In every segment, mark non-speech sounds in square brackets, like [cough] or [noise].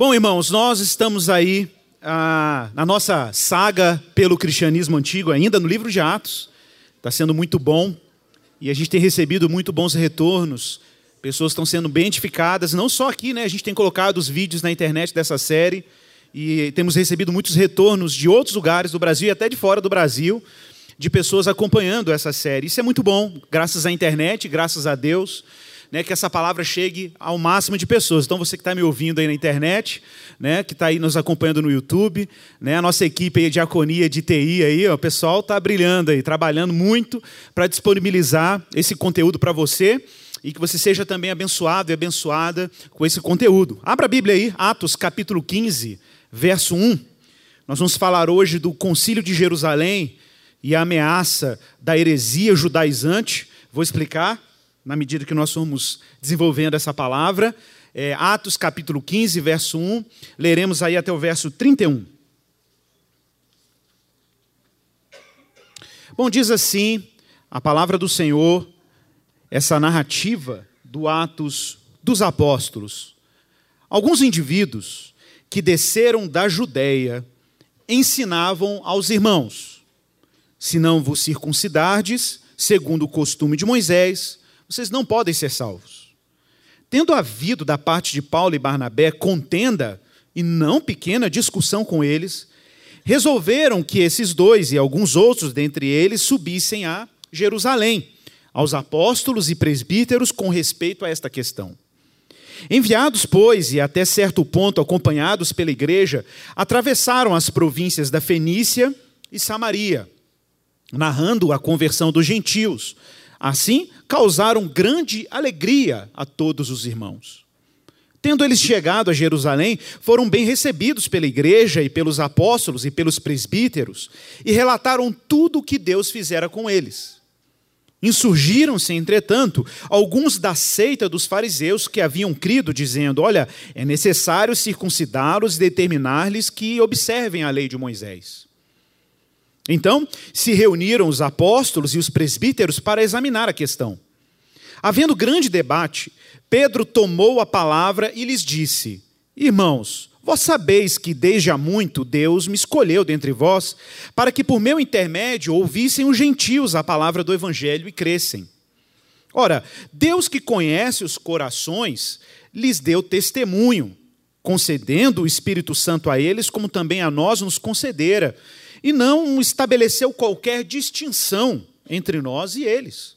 Bom, irmãos, nós estamos aí ah, na nossa saga pelo cristianismo antigo, ainda no livro de Atos. Está sendo muito bom e a gente tem recebido muito bons retornos. Pessoas estão sendo bem edificadas, não só aqui, né? A gente tem colocado os vídeos na internet dessa série e temos recebido muitos retornos de outros lugares do Brasil e até de fora do Brasil, de pessoas acompanhando essa série. Isso é muito bom, graças à internet, graças a Deus né, que essa palavra chegue ao máximo de pessoas. Então, você que está me ouvindo aí na internet, né, que está aí nos acompanhando no YouTube, né, a nossa equipe aí, de diaconia, de TI, aí, ó, o pessoal está brilhando aí, trabalhando muito para disponibilizar esse conteúdo para você e que você seja também abençoado e abençoada com esse conteúdo. Abra a Bíblia aí, Atos capítulo 15, verso 1. Nós vamos falar hoje do concílio de Jerusalém e a ameaça da heresia judaizante. Vou explicar na medida que nós formos desenvolvendo essa palavra. É, Atos capítulo 15, verso 1, leremos aí até o verso 31. Bom, diz assim a palavra do Senhor, essa narrativa do Atos dos Apóstolos. Alguns indivíduos que desceram da Judéia ensinavam aos irmãos: se não vos circuncidardes, segundo o costume de Moisés, vocês não podem ser salvos. Tendo havido da parte de Paulo e Barnabé contenda e não pequena discussão com eles, resolveram que esses dois e alguns outros dentre eles subissem a Jerusalém, aos apóstolos e presbíteros com respeito a esta questão. Enviados, pois, e até certo ponto acompanhados pela igreja, atravessaram as províncias da Fenícia e Samaria, narrando a conversão dos gentios. Assim, causaram grande alegria a todos os irmãos. Tendo eles chegado a Jerusalém, foram bem recebidos pela igreja e pelos apóstolos e pelos presbíteros, e relataram tudo o que Deus fizera com eles. Insurgiram-se, entretanto, alguns da seita dos fariseus que haviam crido, dizendo: Olha, é necessário circuncidá-los e determinar-lhes que observem a lei de Moisés. Então, se reuniram os apóstolos e os presbíteros para examinar a questão. Havendo grande debate, Pedro tomou a palavra e lhes disse: Irmãos, vós sabeis que desde há muito Deus me escolheu dentre vós, para que por meu intermédio ouvissem os gentios a palavra do evangelho e crescem. Ora, Deus que conhece os corações, lhes deu testemunho, concedendo o Espírito Santo a eles, como também a nós nos concedera e não estabeleceu qualquer distinção entre nós e eles,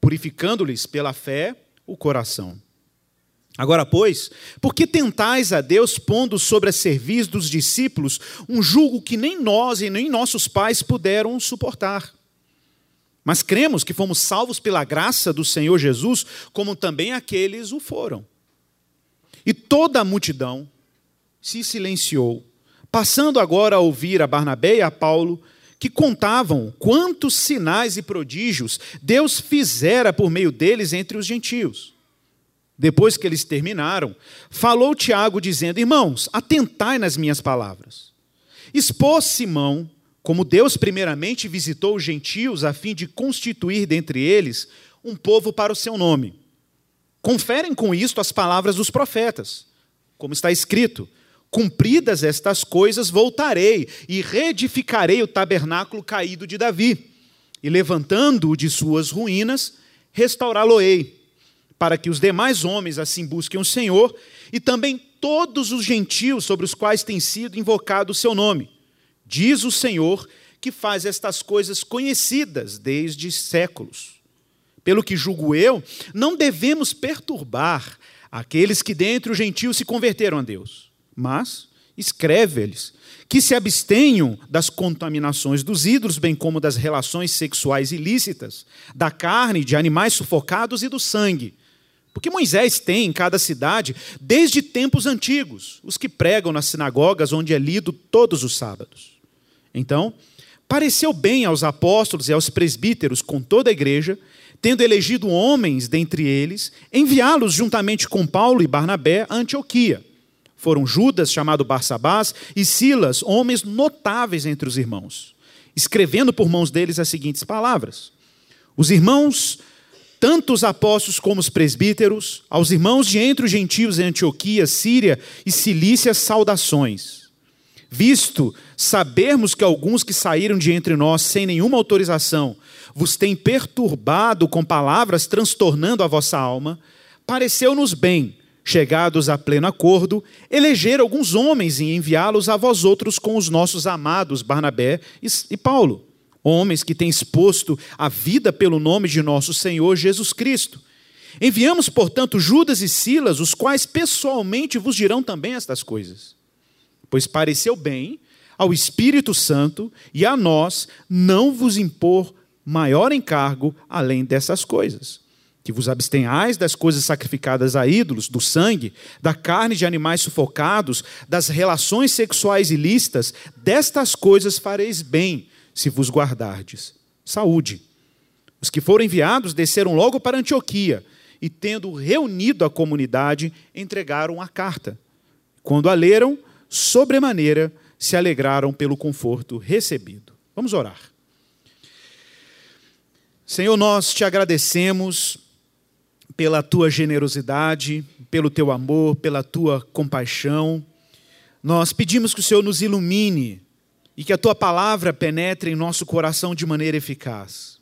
purificando-lhes pela fé o coração. Agora, pois, por que tentais a Deus pondo sobre a serviço dos discípulos um jugo que nem nós e nem nossos pais puderam suportar? Mas cremos que fomos salvos pela graça do Senhor Jesus, como também aqueles o foram. E toda a multidão se silenciou Passando agora a ouvir a Barnabé e a Paulo, que contavam quantos sinais e prodígios Deus fizera por meio deles entre os gentios. Depois que eles terminaram, falou Tiago, dizendo: Irmãos, atentai nas minhas palavras. Expôs Simão, como Deus primeiramente visitou os gentios a fim de constituir dentre eles um povo para o seu nome. Conferem com isto as palavras dos profetas, como está escrito: Cumpridas estas coisas, voltarei e reedificarei o tabernáculo caído de Davi, e levantando-o de suas ruínas, restaurá-lo-ei, para que os demais homens assim busquem o Senhor e também todos os gentios sobre os quais tem sido invocado o seu nome. Diz o Senhor que faz estas coisas conhecidas desde séculos. Pelo que julgo eu, não devemos perturbar aqueles que dentre os gentios se converteram a Deus mas escreve-lhes que se abstenham das contaminações dos ídolos, bem como das relações sexuais ilícitas, da carne, de animais sufocados e do sangue. Porque Moisés tem em cada cidade, desde tempos antigos, os que pregam nas sinagogas onde é lido todos os sábados. Então, pareceu bem aos apóstolos e aos presbíteros com toda a igreja, tendo elegido homens dentre eles, enviá-los juntamente com Paulo e Barnabé a Antioquia foram Judas, chamado Barsabás, e Silas, homens notáveis entre os irmãos, escrevendo por mãos deles as seguintes palavras: Os irmãos tanto os apóstolos como os presbíteros, aos irmãos de entre os gentios em Antioquia, Síria e Cilícia, saudações. Visto sabermos que alguns que saíram de entre nós sem nenhuma autorização vos têm perturbado com palavras transtornando a vossa alma, pareceu-nos bem, chegados a pleno acordo, eleger alguns homens e enviá-los a vós outros com os nossos amados Barnabé e Paulo homens que têm exposto a vida pelo nome de nosso Senhor Jesus Cristo. Enviamos, portanto, Judas e Silas, os quais pessoalmente vos dirão também estas coisas. Pois pareceu bem ao Espírito Santo e a nós não vos impor maior encargo além dessas coisas. Que vos abstenhais das coisas sacrificadas a ídolos, do sangue, da carne de animais sufocados, das relações sexuais ilícitas, destas coisas fareis bem, se vos guardardes. Saúde. Os que foram enviados desceram logo para Antioquia e, tendo reunido a comunidade, entregaram a carta. Quando a leram, sobremaneira se alegraram pelo conforto recebido. Vamos orar. Senhor, nós te agradecemos pela tua generosidade, pelo teu amor, pela tua compaixão. Nós pedimos que o Senhor nos ilumine e que a tua palavra penetre em nosso coração de maneira eficaz.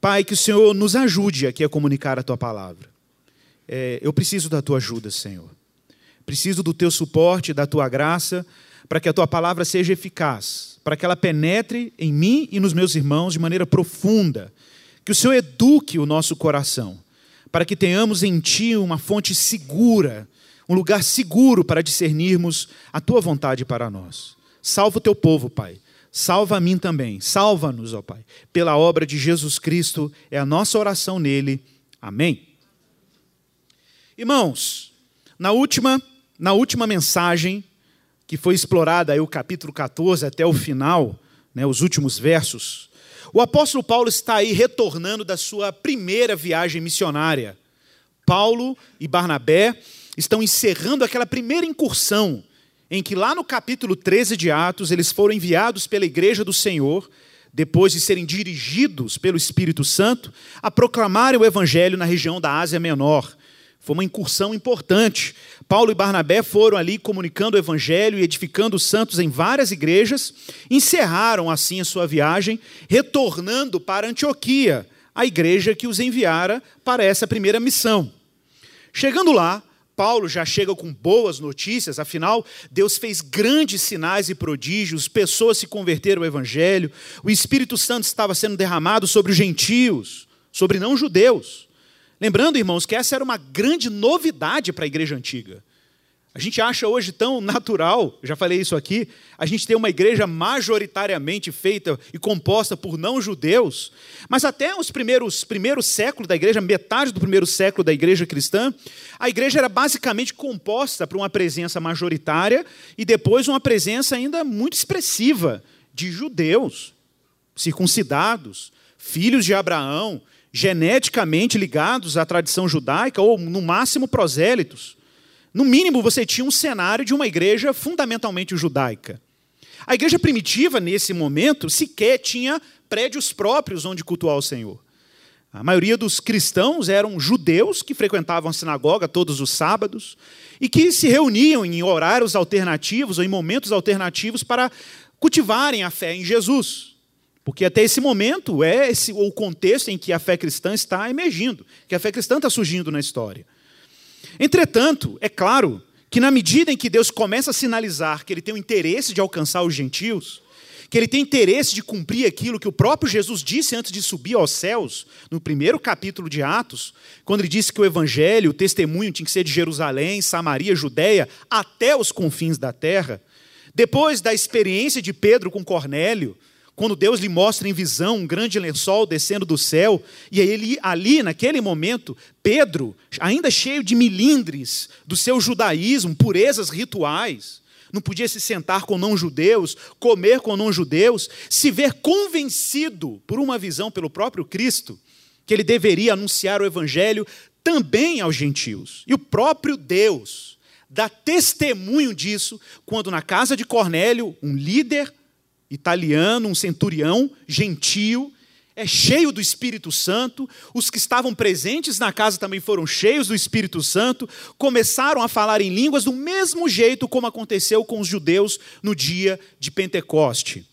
Pai, que o Senhor nos ajude aqui a comunicar a tua palavra. É, eu preciso da tua ajuda, Senhor. Preciso do teu suporte, da tua graça, para que a tua palavra seja eficaz, para que ela penetre em mim e nos meus irmãos de maneira profunda. Que o Senhor eduque o nosso coração, para que tenhamos em ti uma fonte segura, um lugar seguro para discernirmos a tua vontade para nós. Salva o teu povo, Pai. Salva a mim também. Salva-nos, ó Pai. Pela obra de Jesus Cristo, é a nossa oração nele. Amém. Irmãos, na última, na última mensagem, que foi explorada aí o capítulo 14 até o final, né, os últimos versos, o apóstolo Paulo está aí retornando da sua primeira viagem missionária. Paulo e Barnabé estão encerrando aquela primeira incursão em que lá no capítulo 13 de Atos, eles foram enviados pela igreja do Senhor, depois de serem dirigidos pelo Espírito Santo, a proclamarem o evangelho na região da Ásia Menor. Foi uma incursão importante. Paulo e Barnabé foram ali comunicando o evangelho e edificando os santos em várias igrejas, encerraram assim a sua viagem, retornando para Antioquia, a igreja que os enviara para essa primeira missão. Chegando lá, Paulo já chega com boas notícias, afinal, Deus fez grandes sinais e prodígios, pessoas se converteram ao Evangelho, o Espírito Santo estava sendo derramado sobre os gentios, sobre não-judeus. Lembrando, irmãos, que essa era uma grande novidade para a igreja antiga. A gente acha hoje tão natural, já falei isso aqui, a gente ter uma igreja majoritariamente feita e composta por não-judeus, mas até os primeiros, primeiros séculos da igreja, metade do primeiro século da igreja cristã, a igreja era basicamente composta por uma presença majoritária e depois uma presença ainda muito expressiva de judeus, circuncidados, filhos de Abraão, geneticamente ligados à tradição judaica ou, no máximo, prosélitos. No mínimo, você tinha um cenário de uma igreja fundamentalmente judaica. A igreja primitiva, nesse momento, sequer tinha prédios próprios onde cultuar o Senhor. A maioria dos cristãos eram judeus que frequentavam a sinagoga todos os sábados e que se reuniam em horários alternativos ou em momentos alternativos para cultivarem a fé em Jesus. Porque até esse momento é esse, o contexto em que a fé cristã está emergindo, que a fé cristã está surgindo na história. Entretanto, é claro que na medida em que Deus começa a sinalizar que ele tem o interesse de alcançar os gentios, que ele tem interesse de cumprir aquilo que o próprio Jesus disse antes de subir aos céus, no primeiro capítulo de Atos, quando ele disse que o evangelho, o testemunho tinha que ser de Jerusalém, Samaria, Judéia, até os confins da terra. Depois da experiência de Pedro com Cornélio, quando Deus lhe mostra em visão um grande lençol descendo do céu, e ele, ali, naquele momento, Pedro, ainda cheio de milindres do seu judaísmo, purezas rituais, não podia se sentar com não-judeus, comer com não-judeus, se ver convencido por uma visão pelo próprio Cristo, que ele deveria anunciar o evangelho também aos gentios. E o próprio Deus dá testemunho disso quando, na casa de Cornélio, um líder italiano, um centurião gentio, é cheio do Espírito Santo, os que estavam presentes na casa também foram cheios do Espírito Santo, começaram a falar em línguas do mesmo jeito como aconteceu com os judeus no dia de Pentecoste.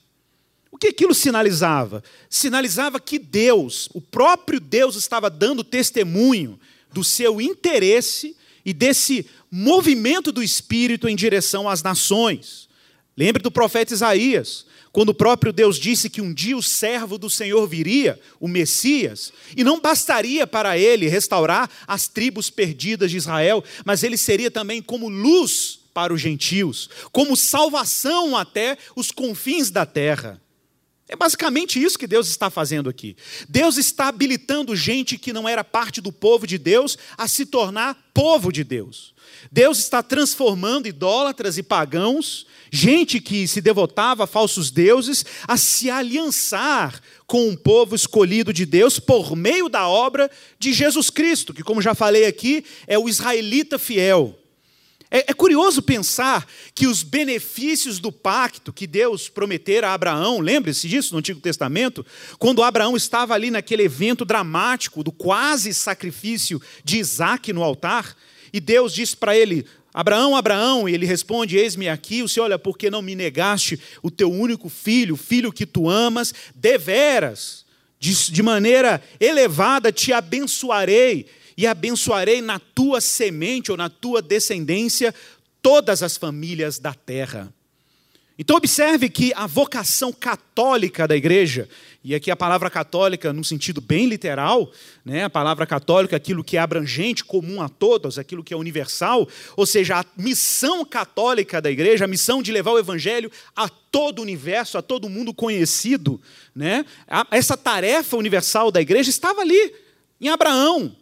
O que aquilo sinalizava? Sinalizava que Deus, o próprio Deus, estava dando testemunho do seu interesse e desse movimento do Espírito em direção às nações. Lembre do profeta Isaías, quando o próprio Deus disse que um dia o servo do Senhor viria, o Messias, e não bastaria para ele restaurar as tribos perdidas de Israel, mas ele seria também como luz para os gentios, como salvação até os confins da terra. É basicamente isso que Deus está fazendo aqui. Deus está habilitando gente que não era parte do povo de Deus a se tornar povo de Deus. Deus está transformando idólatras e pagãos, gente que se devotava a falsos deuses, a se aliançar com um povo escolhido de Deus por meio da obra de Jesus Cristo, que, como já falei aqui, é o israelita fiel. É, é, curioso pensar que os benefícios do pacto que Deus prometera a Abraão, lembre-se disso no Antigo Testamento, quando Abraão estava ali naquele evento dramático do quase sacrifício de Isaac no altar, e Deus disse para ele: Abraão, Abraão, e ele responde: Eis-me aqui. O Senhor, olha, porque não me negaste o teu único filho, filho que tu amas, deveras, de, de maneira elevada te abençoarei e abençoarei na tua semente ou na tua descendência todas as famílias da terra. Então, observe que a vocação católica da igreja, e aqui a palavra católica, num sentido bem literal, né, a palavra católica, aquilo que é abrangente, comum a todos, aquilo que é universal, ou seja, a missão católica da igreja, a missão de levar o evangelho a todo o universo, a todo mundo conhecido, né, essa tarefa universal da igreja estava ali, em Abraão,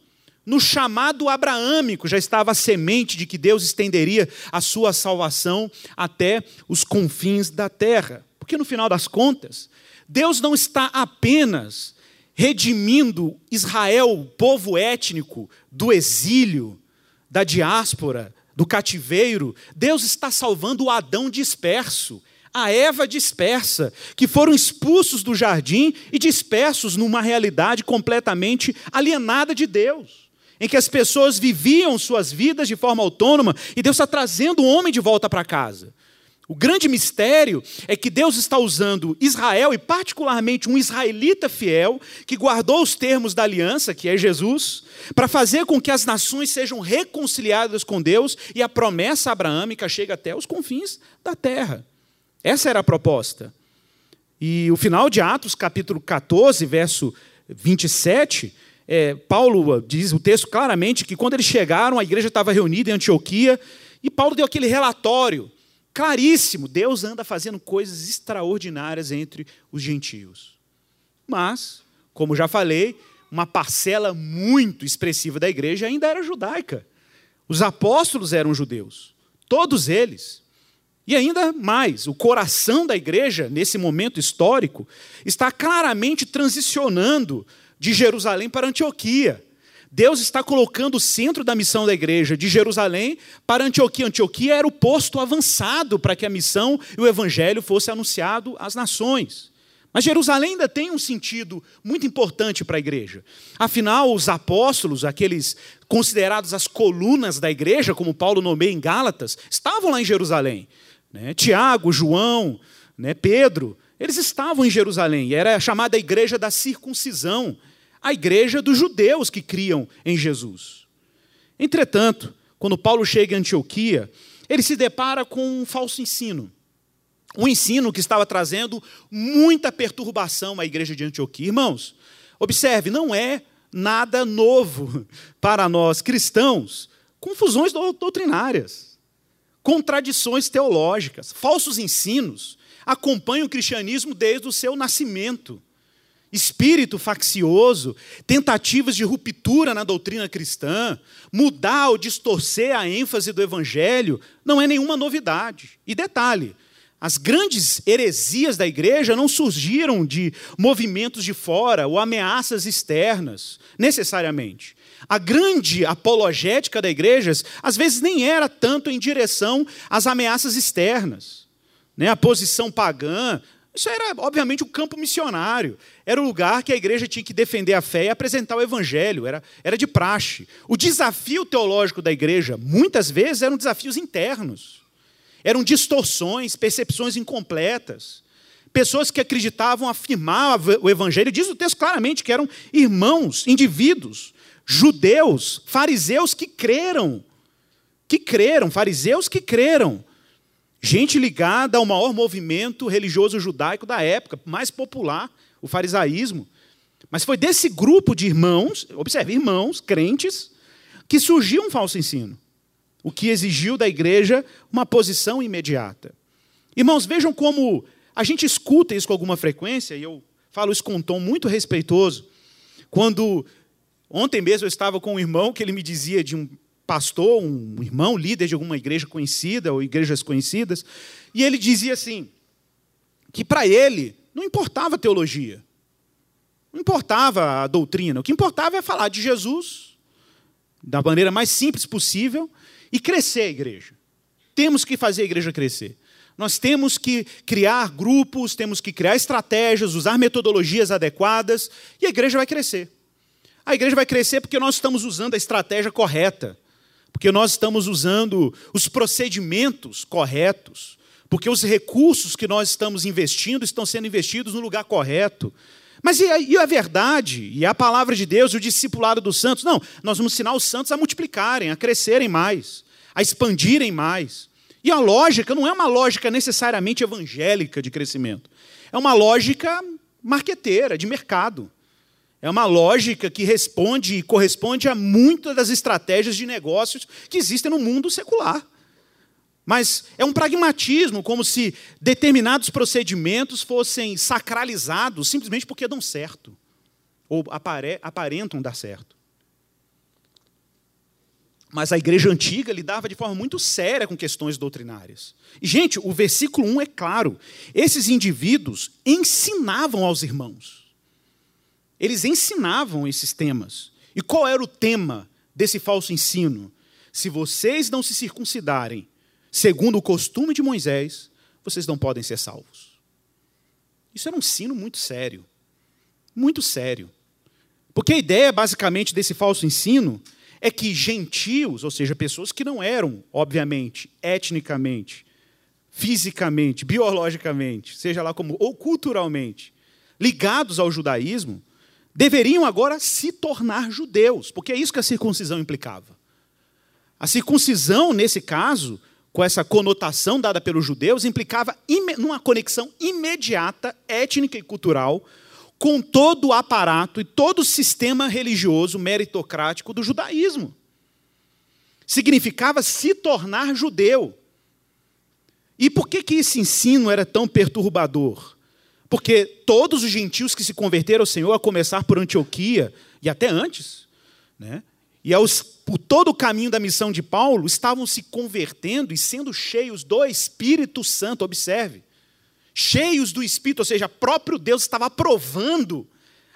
no chamado abraâmico já estava a semente de que Deus estenderia a sua salvação até os confins da terra. Porque no final das contas, Deus não está apenas redimindo Israel, o povo étnico, do exílio, da diáspora, do cativeiro. Deus está salvando o Adão disperso, a Eva dispersa, que foram expulsos do jardim e dispersos numa realidade completamente alienada de Deus em que as pessoas viviam suas vidas de forma autônoma e Deus está trazendo o homem de volta para casa. O grande mistério é que Deus está usando Israel, e particularmente um israelita fiel, que guardou os termos da aliança, que é Jesus, para fazer com que as nações sejam reconciliadas com Deus e a promessa abraâmica chegue até os confins da terra. Essa era a proposta. E o final de Atos, capítulo 14, verso 27, é, Paulo diz o texto claramente que quando eles chegaram, a igreja estava reunida em Antioquia, e Paulo deu aquele relatório claríssimo: Deus anda fazendo coisas extraordinárias entre os gentios. Mas, como já falei, uma parcela muito expressiva da igreja ainda era judaica. Os apóstolos eram judeus, todos eles. E ainda mais, o coração da igreja, nesse momento histórico, está claramente transicionando de Jerusalém para Antioquia. Deus está colocando o centro da missão da igreja de Jerusalém para Antioquia. Antioquia era o posto avançado para que a missão e o evangelho fosse anunciado às nações. Mas Jerusalém ainda tem um sentido muito importante para a igreja. Afinal, os apóstolos, aqueles considerados as colunas da igreja, como Paulo nomeia em Gálatas, estavam lá em Jerusalém. Né? Tiago, João, né? Pedro, eles estavam em Jerusalém, era a chamada igreja da circuncisão a igreja dos judeus que criam em Jesus. Entretanto, quando Paulo chega em Antioquia, ele se depara com um falso ensino. Um ensino que estava trazendo muita perturbação à igreja de Antioquia. Irmãos, observe, não é nada novo [laughs] para nós cristãos confusões doutrinárias, contradições teológicas, falsos ensinos acompanham o cristianismo desde o seu nascimento espírito faccioso, tentativas de ruptura na doutrina cristã, mudar ou distorcer a ênfase do evangelho, não é nenhuma novidade. E detalhe, as grandes heresias da igreja não surgiram de movimentos de fora ou ameaças externas, necessariamente. A grande apologética da igreja, às vezes, nem era tanto em direção às ameaças externas. Né? A posição pagã Isso era, obviamente, o campo missionário. Era o lugar que a igreja tinha que defender a fé e apresentar o evangelho. Era, era de praxe. O desafio teológico da igreja, muitas vezes, eram desafios internos. Eram distorções, percepções incompletas. Pessoas que acreditavam afirmar o evangelho, diz o texto claramente que eram irmãos, indivíduos, judeus, fariseus que creram. Que creram, fariseus que creram. Gente ligada ao maior movimento religioso judaico da época, mais popular, o farisaísmo. Mas foi desse grupo de irmãos, observe, irmãos, crentes, que surgiu um falso ensino, o que exigiu da igreja uma posição imediata. Irmãos, vejam como a gente escuta isso com alguma frequência, e eu falo isso com um tom muito respeitoso. Quando ontem mesmo eu estava com um irmão que ele me dizia de um pastor, um irmão, líder de alguma igreja conhecida ou igrejas conhecidas, e ele dizia assim: que para ele não importava a teologia, não importava a doutrina, o que importava é falar de Jesus da maneira mais simples possível e crescer a igreja. Temos que fazer a igreja crescer. Nós temos que criar grupos, temos que criar estratégias, usar metodologias adequadas e a igreja vai crescer. A igreja vai crescer porque nós estamos usando a estratégia correta porque nós estamos usando os procedimentos corretos, porque os recursos que nós estamos investindo estão sendo investidos no lugar correto. Mas e a, e a, verdade, e a palavra de Deus, o discipulado dos santos? Não, nós vamos ensinar os santos a multiplicarem, a crescerem mais, a expandirem mais. E a lógica não é uma lógica necessariamente evangélica de crescimento, é uma lógica marqueteira, de mercado. É uma lógica que responde e corresponde a muitas das estratégias de negócios que existem no mundo secular. Mas é um pragmatismo, como se determinados procedimentos fossem sacralizados simplesmente porque dão certo, ou aparentam dar certo. Mas a igreja antiga lidava de forma muito séria com questões doutrinárias. E, gente, o versículo 1 é claro: esses indivíduos ensinavam aos irmãos. Eles ensinavam esses temas. E qual era o tema desse falso ensino? Se vocês não se circuncidarem segundo o costume de Moisés, vocês não podem ser salvos. Isso era um ensino muito sério. Muito sério. Porque a ideia, basicamente, desse falso ensino é que gentios, ou seja, pessoas que não eram, obviamente, etnicamente, fisicamente, biologicamente, seja lá como, ou culturalmente, ligados ao judaísmo, deveriam agora se tornar judeus, porque é isso que a circuncisão implicava. A circuncisão, nesse caso, com essa conotação dada pelos judeus, implicava numa conexão imediata, étnica e cultural, com todo o aparato e todo o sistema religioso meritocrático do judaísmo. Significava se tornar judeu. E por que, que esse ensino era tão perturbador? Porque todos os gentios que se converteram ao Senhor, a começar por Antioquia, e até antes, né? e aos, por todo o caminho da missão de Paulo, estavam se convertendo e sendo cheios do Espírito Santo, observe. Cheios do Espírito, ou seja, próprio Deus estava aprovando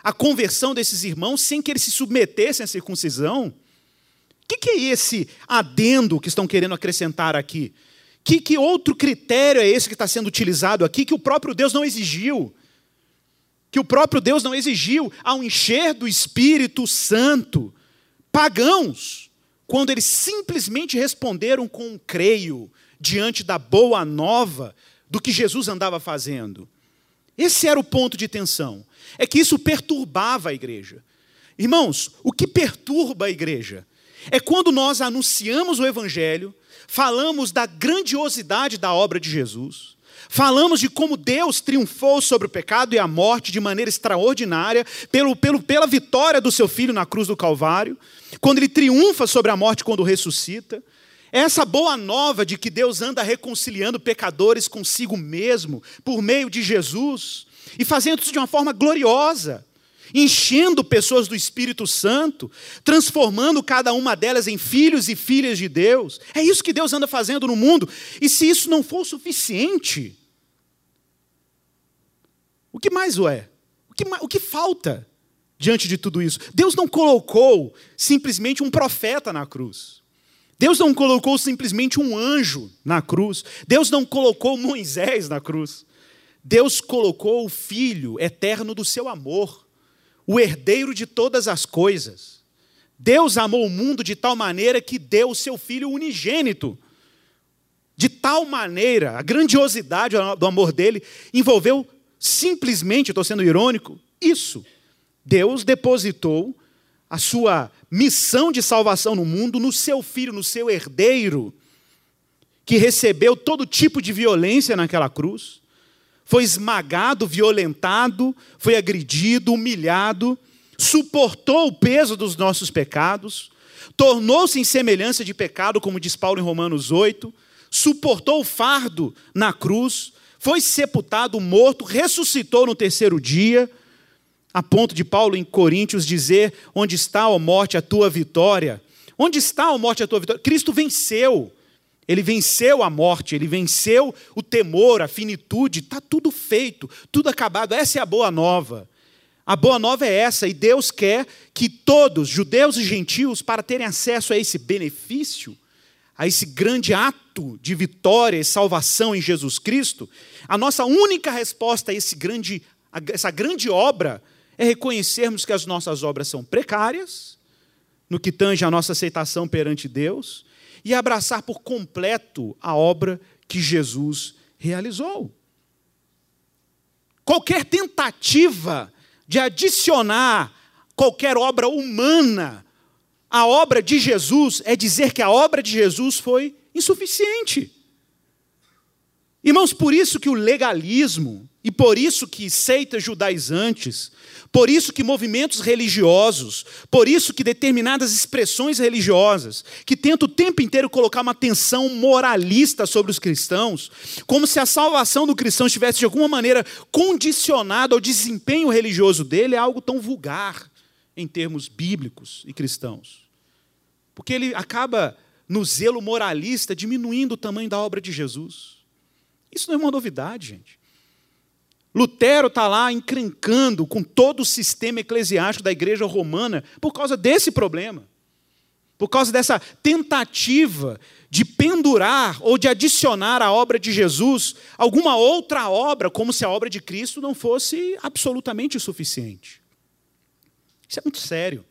a conversão desses irmãos sem que eles se submetessem à circuncisão. O que, que é esse adendo que estão querendo acrescentar aqui? Que, que outro critério é esse que está sendo utilizado aqui que o próprio Deus não exigiu? Que o próprio Deus não exigiu ao encher do Espírito Santo pagãos, quando eles simplesmente responderam com um creio diante da boa nova do que Jesus andava fazendo. Esse era o ponto de tensão. É que isso perturbava a igreja. Irmãos, o que perturba a igreja é quando nós anunciamos o Evangelho, falamos da grandiosidade da obra de Jesus, falamos de como Deus triunfou sobre o pecado e a morte de maneira extraordinária, pelo, pelo, pela vitória do seu filho na cruz do Calvário, quando ele triunfa sobre a morte quando ressuscita. Essa boa nova de que Deus anda reconciliando pecadores consigo mesmo, por meio de Jesus, e fazendo isso de uma forma gloriosa enchendo pessoas do Espírito Santo, transformando cada uma delas em filhos e filhas de Deus. É isso que Deus anda fazendo no mundo. E se isso não for suficiente, o que mais o é? O que, o que falta diante de tudo isso? Deus não colocou simplesmente um profeta na cruz. Deus não colocou simplesmente um anjo na cruz. Deus não colocou Moisés na cruz. Deus colocou o Filho eterno do seu amor, o herdeiro de todas as coisas. Deus amou o mundo de tal maneira que deu o seu Filho unigênito. De tal maneira, a grandiosidade do amor dele envolveu simplesmente, estou sendo irônico, isso. Deus depositou a sua missão de salvação no mundo no seu filho, no seu herdeiro, que recebeu todo tipo de violência naquela cruz, foi esmagado, violentado, foi agredido, humilhado, suportou o peso dos nossos pecados, tornou-se em semelhança de pecado, como diz Paulo em Romanos 8, suportou o fardo na cruz, foi sepultado, morto, ressuscitou no terceiro dia a ponto de Paulo em Coríntios dizer: Onde está, ó morte, a tua vitória? Onde está, ó morte, a tua vitória? Cristo venceu. Ele venceu a morte, ele venceu o temor, a finitude, está tudo feito, tudo acabado. Essa é a boa nova. A boa nova é essa, e Deus quer que todos, judeus e gentios, para terem acesso a esse benefício, a esse grande ato de vitória e salvação em Jesus Cristo, a nossa única resposta a esse grande, a essa grande obra é reconhecermos que as nossas obras são precárias, no que tange a nossa aceitação perante Deus, e abraçar por completo a obra que Jesus realizou. Qualquer tentativa de adicionar qualquer obra humana à obra de Jesus é dizer que a obra de Jesus foi insuficiente. Irmãos, por isso que o legalismo, e por isso que seitas judaizantes, por isso que movimentos religiosos, por isso que determinadas expressões religiosas, que tentam o tempo inteiro colocar uma tensão moralista sobre os cristãos, como se a salvação do cristão estivesse de alguma maneira condicionada ao desempenho religioso dele, é algo tão vulgar em termos bíblicos e cristãos. Porque ele acaba, no zelo moralista, diminuindo o tamanho da obra de Jesus. Isso não é uma novidade, gente. Lutero está lá encrencando com todo o sistema eclesiástico da igreja romana por causa desse problema. Por causa dessa tentativa de pendurar ou de adicionar à obra de Jesus alguma outra obra, como se a obra de Cristo não fosse absolutamente suficiente. Isso é muito sério.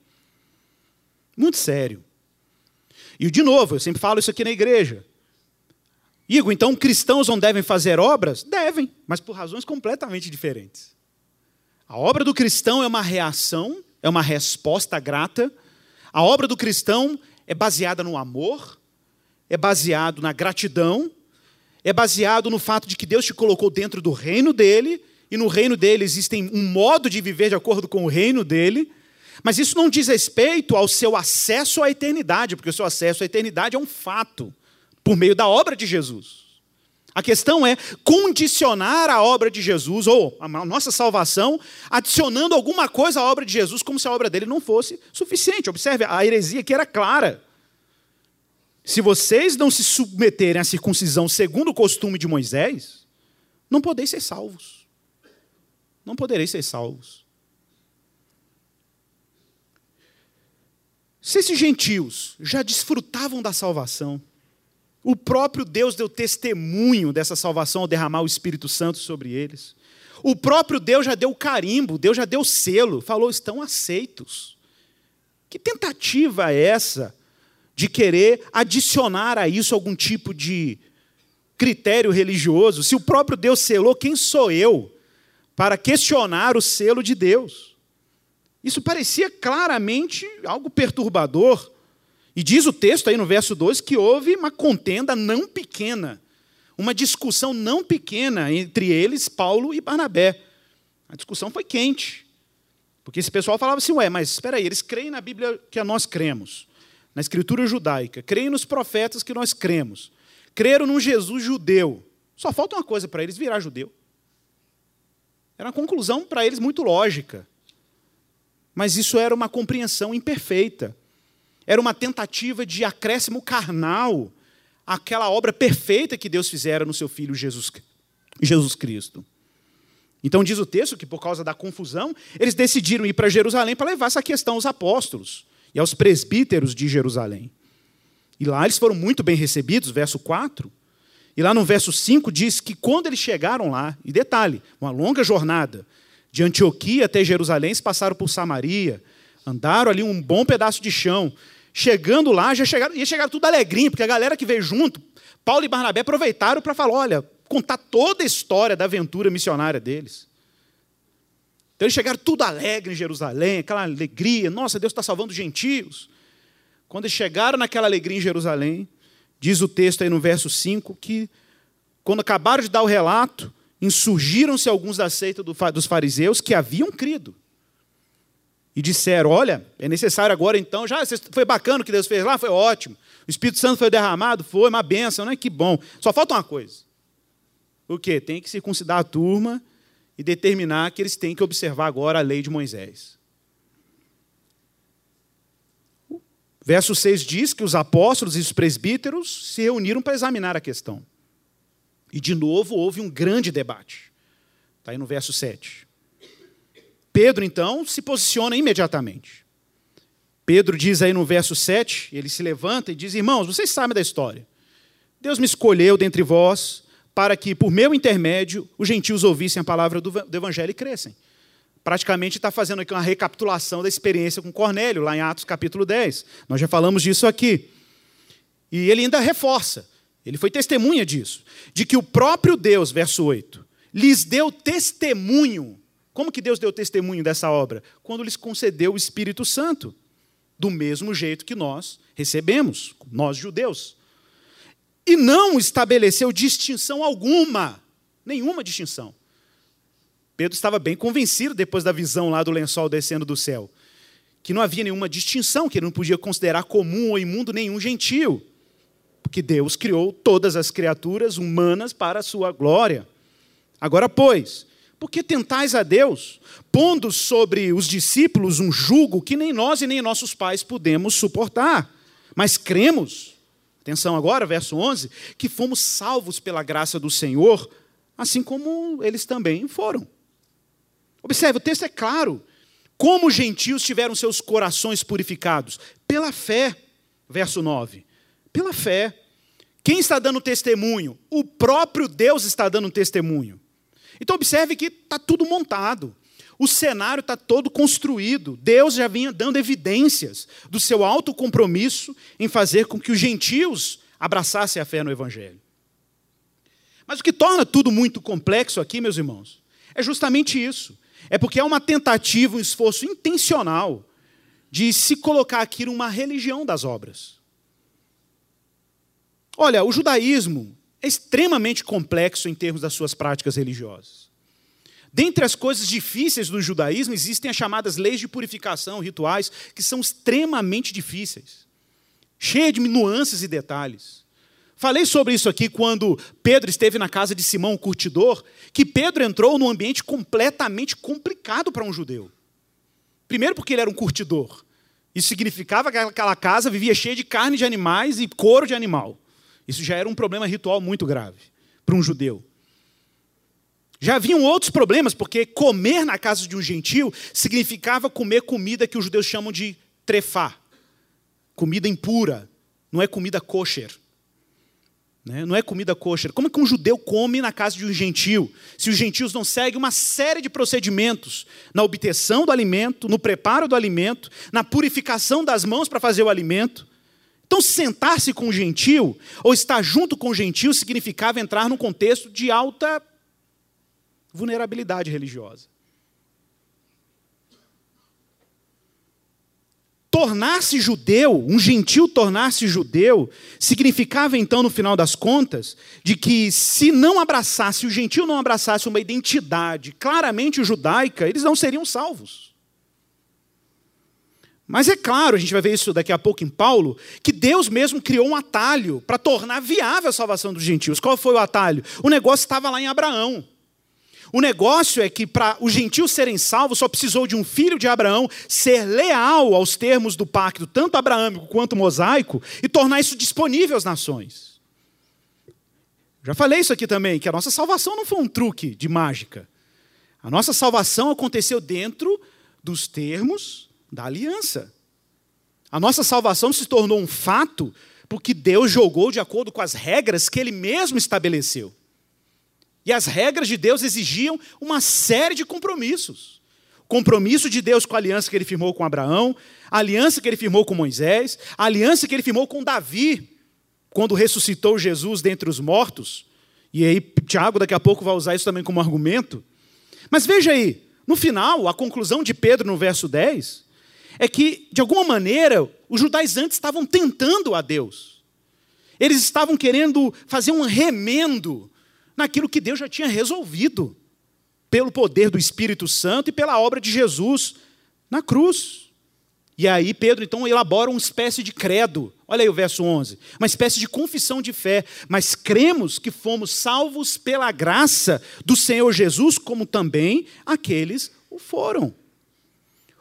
Muito sério. E, de novo, eu sempre falo isso aqui na igreja. Igor, então cristãos não devem fazer obras? Devem, mas por razões completamente diferentes. A obra do cristão é uma reação, é uma resposta grata. A obra do cristão é baseada no amor, é baseado na gratidão, é baseado no fato de que Deus te colocou dentro do reino dele, e no reino dele existem um modo de viver de acordo com o reino dele. Mas isso não diz respeito ao seu acesso à eternidade, porque o seu acesso à eternidade é um fato por meio da obra de Jesus. A questão é condicionar a obra de Jesus, ou a nossa salvação, adicionando alguma coisa à obra de Jesus, como se a obra dele não fosse suficiente. Observe, a heresia aqui era clara. Se vocês não se submeterem à circuncisão segundo o costume de Moisés, não podeis ser salvos. Não podereis ser salvos. Se esses gentios já desfrutavam da salvação, o próprio Deus deu testemunho dessa salvação ao derramar o Espírito Santo sobre eles. O próprio Deus já deu carimbo, Deus já deu selo, falou: estão aceitos. Que tentativa é essa de querer adicionar a isso algum tipo de critério religioso? Se o próprio Deus selou, quem sou eu para questionar o selo de Deus? Isso parecia claramente algo perturbador. E diz o texto aí no verso 2 que houve uma contenda não pequena, uma discussão não pequena entre eles, Paulo e Barnabé. A discussão foi quente. Porque esse pessoal falava assim: ué, mas espera aí, eles creem na Bíblia que nós cremos, na Escritura judaica, creem nos profetas que nós cremos, creram num Jesus judeu. Só falta uma coisa para eles virar judeu. Era uma conclusão para eles muito lógica. Mas isso era uma compreensão imperfeita. Era uma tentativa de acréscimo carnal àquela obra perfeita que Deus fizera no seu Filho Jesus, Jesus Cristo. Então diz o texto que por causa da confusão, eles decidiram ir para Jerusalém para levar essa questão aos apóstolos e aos presbíteros de Jerusalém. E lá eles foram muito bem recebidos, verso 4. E lá no verso 5 diz que quando eles chegaram lá, e detalhe, uma longa jornada, de Antioquia até Jerusalém, se passaram por Samaria, andaram ali um bom pedaço de chão. Chegando lá, já chegaram, e chegaram tudo alegrinho, porque a galera que veio junto, Paulo e Barnabé aproveitaram para falar: olha, contar toda a história da aventura missionária deles. Então eles chegaram tudo alegre em Jerusalém, aquela alegria, nossa, Deus está salvando os gentios. Quando eles chegaram naquela alegria em Jerusalém, diz o texto aí no verso 5 que, quando acabaram de dar o relato, insurgiram-se alguns da seita dos fariseus que haviam crido. E disseram: Olha, é necessário agora então, já foi bacana o que Deus fez lá, foi ótimo. O Espírito Santo foi derramado, foi uma benção, né? Que bom. Só falta uma coisa. O quê? Tem que circuncidar a turma e determinar que eles têm que observar agora a lei de Moisés. Verso 6 diz que os apóstolos e os presbíteros se reuniram para examinar a questão. E de novo houve um grande debate. Está aí no verso 7. Pedro, então, se posiciona imediatamente. Pedro diz aí no verso 7, ele se levanta e diz: Irmãos, vocês sabem da história. Deus me escolheu dentre vós para que, por meu intermédio, os gentios ouvissem a palavra do Evangelho e crescem. Praticamente está fazendo aqui uma recapitulação da experiência com Cornélio, lá em Atos capítulo 10. Nós já falamos disso aqui. E ele ainda reforça, ele foi testemunha disso, de que o próprio Deus, verso 8, lhes deu testemunho. Como que Deus deu testemunho dessa obra? Quando lhes concedeu o Espírito Santo, do mesmo jeito que nós recebemos, nós judeus e não estabeleceu distinção alguma, nenhuma distinção. Pedro estava bem convencido depois da visão lá do lençol descendo do céu, que não havia nenhuma distinção, que ele não podia considerar comum ou imundo nenhum gentio, porque Deus criou todas as criaturas humanas para a sua glória. Agora, pois, por que tentais a Deus, pondo sobre os discípulos um jugo que nem nós e nem nossos pais podemos suportar? Mas cremos Atenção agora, verso 11, que fomos salvos pela graça do Senhor, assim como eles também foram. Observe, o texto é claro. Como os gentios tiveram seus corações purificados? Pela fé. Verso 9. Pela fé. Quem está dando testemunho? O próprio Deus está dando testemunho. Então, observe que está tudo montado. O cenário está todo construído. Deus já vinha dando evidências do seu alto compromisso em fazer com que os gentios abraçassem a fé no Evangelho. Mas o que torna tudo muito complexo aqui, meus irmãos, é justamente isso. É porque é uma tentativa, um esforço intencional de se colocar aqui numa religião das obras. Olha, o judaísmo é extremamente complexo em termos das suas práticas religiosas. Dentre as coisas difíceis do judaísmo, existem as chamadas leis de purificação, rituais, que são extremamente difíceis, cheias de nuances e detalhes. Falei sobre isso aqui quando Pedro esteve na casa de Simão, o curtidor, que Pedro entrou num ambiente completamente complicado para um judeu. Primeiro, porque ele era um curtidor. Isso significava que aquela casa vivia cheia de carne de animais e couro de animal. Isso já era um problema ritual muito grave para um judeu. Já haviam outros problemas, porque comer na casa de um gentil significava comer comida que os judeus chamam de trefá, comida impura, não é comida kosher. Né? Não é comida kosher. Como é que um judeu come na casa de um gentil? Se os gentios não seguem uma série de procedimentos na obtenção do alimento, no preparo do alimento, na purificação das mãos para fazer o alimento. Então, sentar-se com o gentil ou estar junto com o gentil significava entrar num contexto de alta vulnerabilidade religiosa. Tornar-se judeu, um gentil tornar-se judeu, significava então, no final das contas, de que se não abraçasse, o gentil não abraçasse uma identidade claramente judaica, eles não seriam salvos. Mas é claro, a gente vai ver isso daqui a pouco em Paulo, que Deus mesmo criou um atalho para tornar viável a salvação dos gentios. Qual foi o atalho? O negócio estava lá em Abraão. O negócio é que para os gentios serem salvos, só precisou de um filho de Abraão ser leal aos termos do pacto, tanto abraâmico quanto mosaico, e tornar isso disponível às nações. Já falei isso aqui também, que a nossa salvação não foi um truque de mágica. A nossa salvação aconteceu dentro dos termos da aliança. A nossa salvação se tornou um fato porque Deus jogou de acordo com as regras que ele mesmo estabeleceu. E as regras de Deus exigiam uma série de compromissos. Compromisso de Deus com a aliança que ele firmou com Abraão, a aliança que ele firmou com Moisés, a aliança que ele firmou com Davi, quando ressuscitou Jesus dentre os mortos. E aí, Tiago daqui a pouco vai usar isso também como argumento. Mas veja aí, no final, a conclusão de Pedro no verso 10 é que, de alguma maneira, os judaizantes estavam tentando a Deus. Eles estavam querendo fazer um remendo naquilo que Deus já tinha resolvido, pelo poder do Espírito Santo e pela obra de Jesus na cruz. E aí Pedro então elabora uma espécie de credo. Olha aí o verso 11. Uma espécie de confissão de fé. Mas cremos que fomos salvos pela graça do Senhor Jesus, como também aqueles o foram.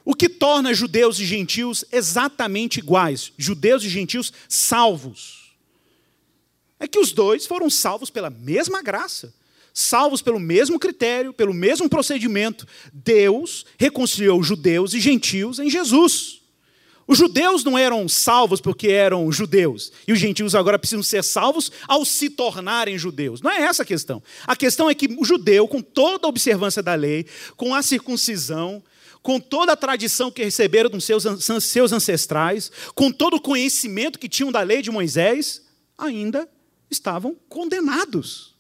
O que torna judeus e gentios exatamente iguais, judeus e gentios salvos, é que os dois foram salvos pela mesma graça, salvos pelo mesmo critério, pelo mesmo procedimento. Deus reconciliou judeus e gentios em Jesus. Os judeus não eram salvos porque eram judeus, e os gentios agora precisam ser salvos ao se tornarem judeus. Não é essa a questão. A questão é que o judeu, com toda a observância da lei, com a circuncisão, com toda a tradição que receberam dos seus, seus ancestrais, com todo o conhecimento que tinham da lei de Moisés, ainda estavam condenados.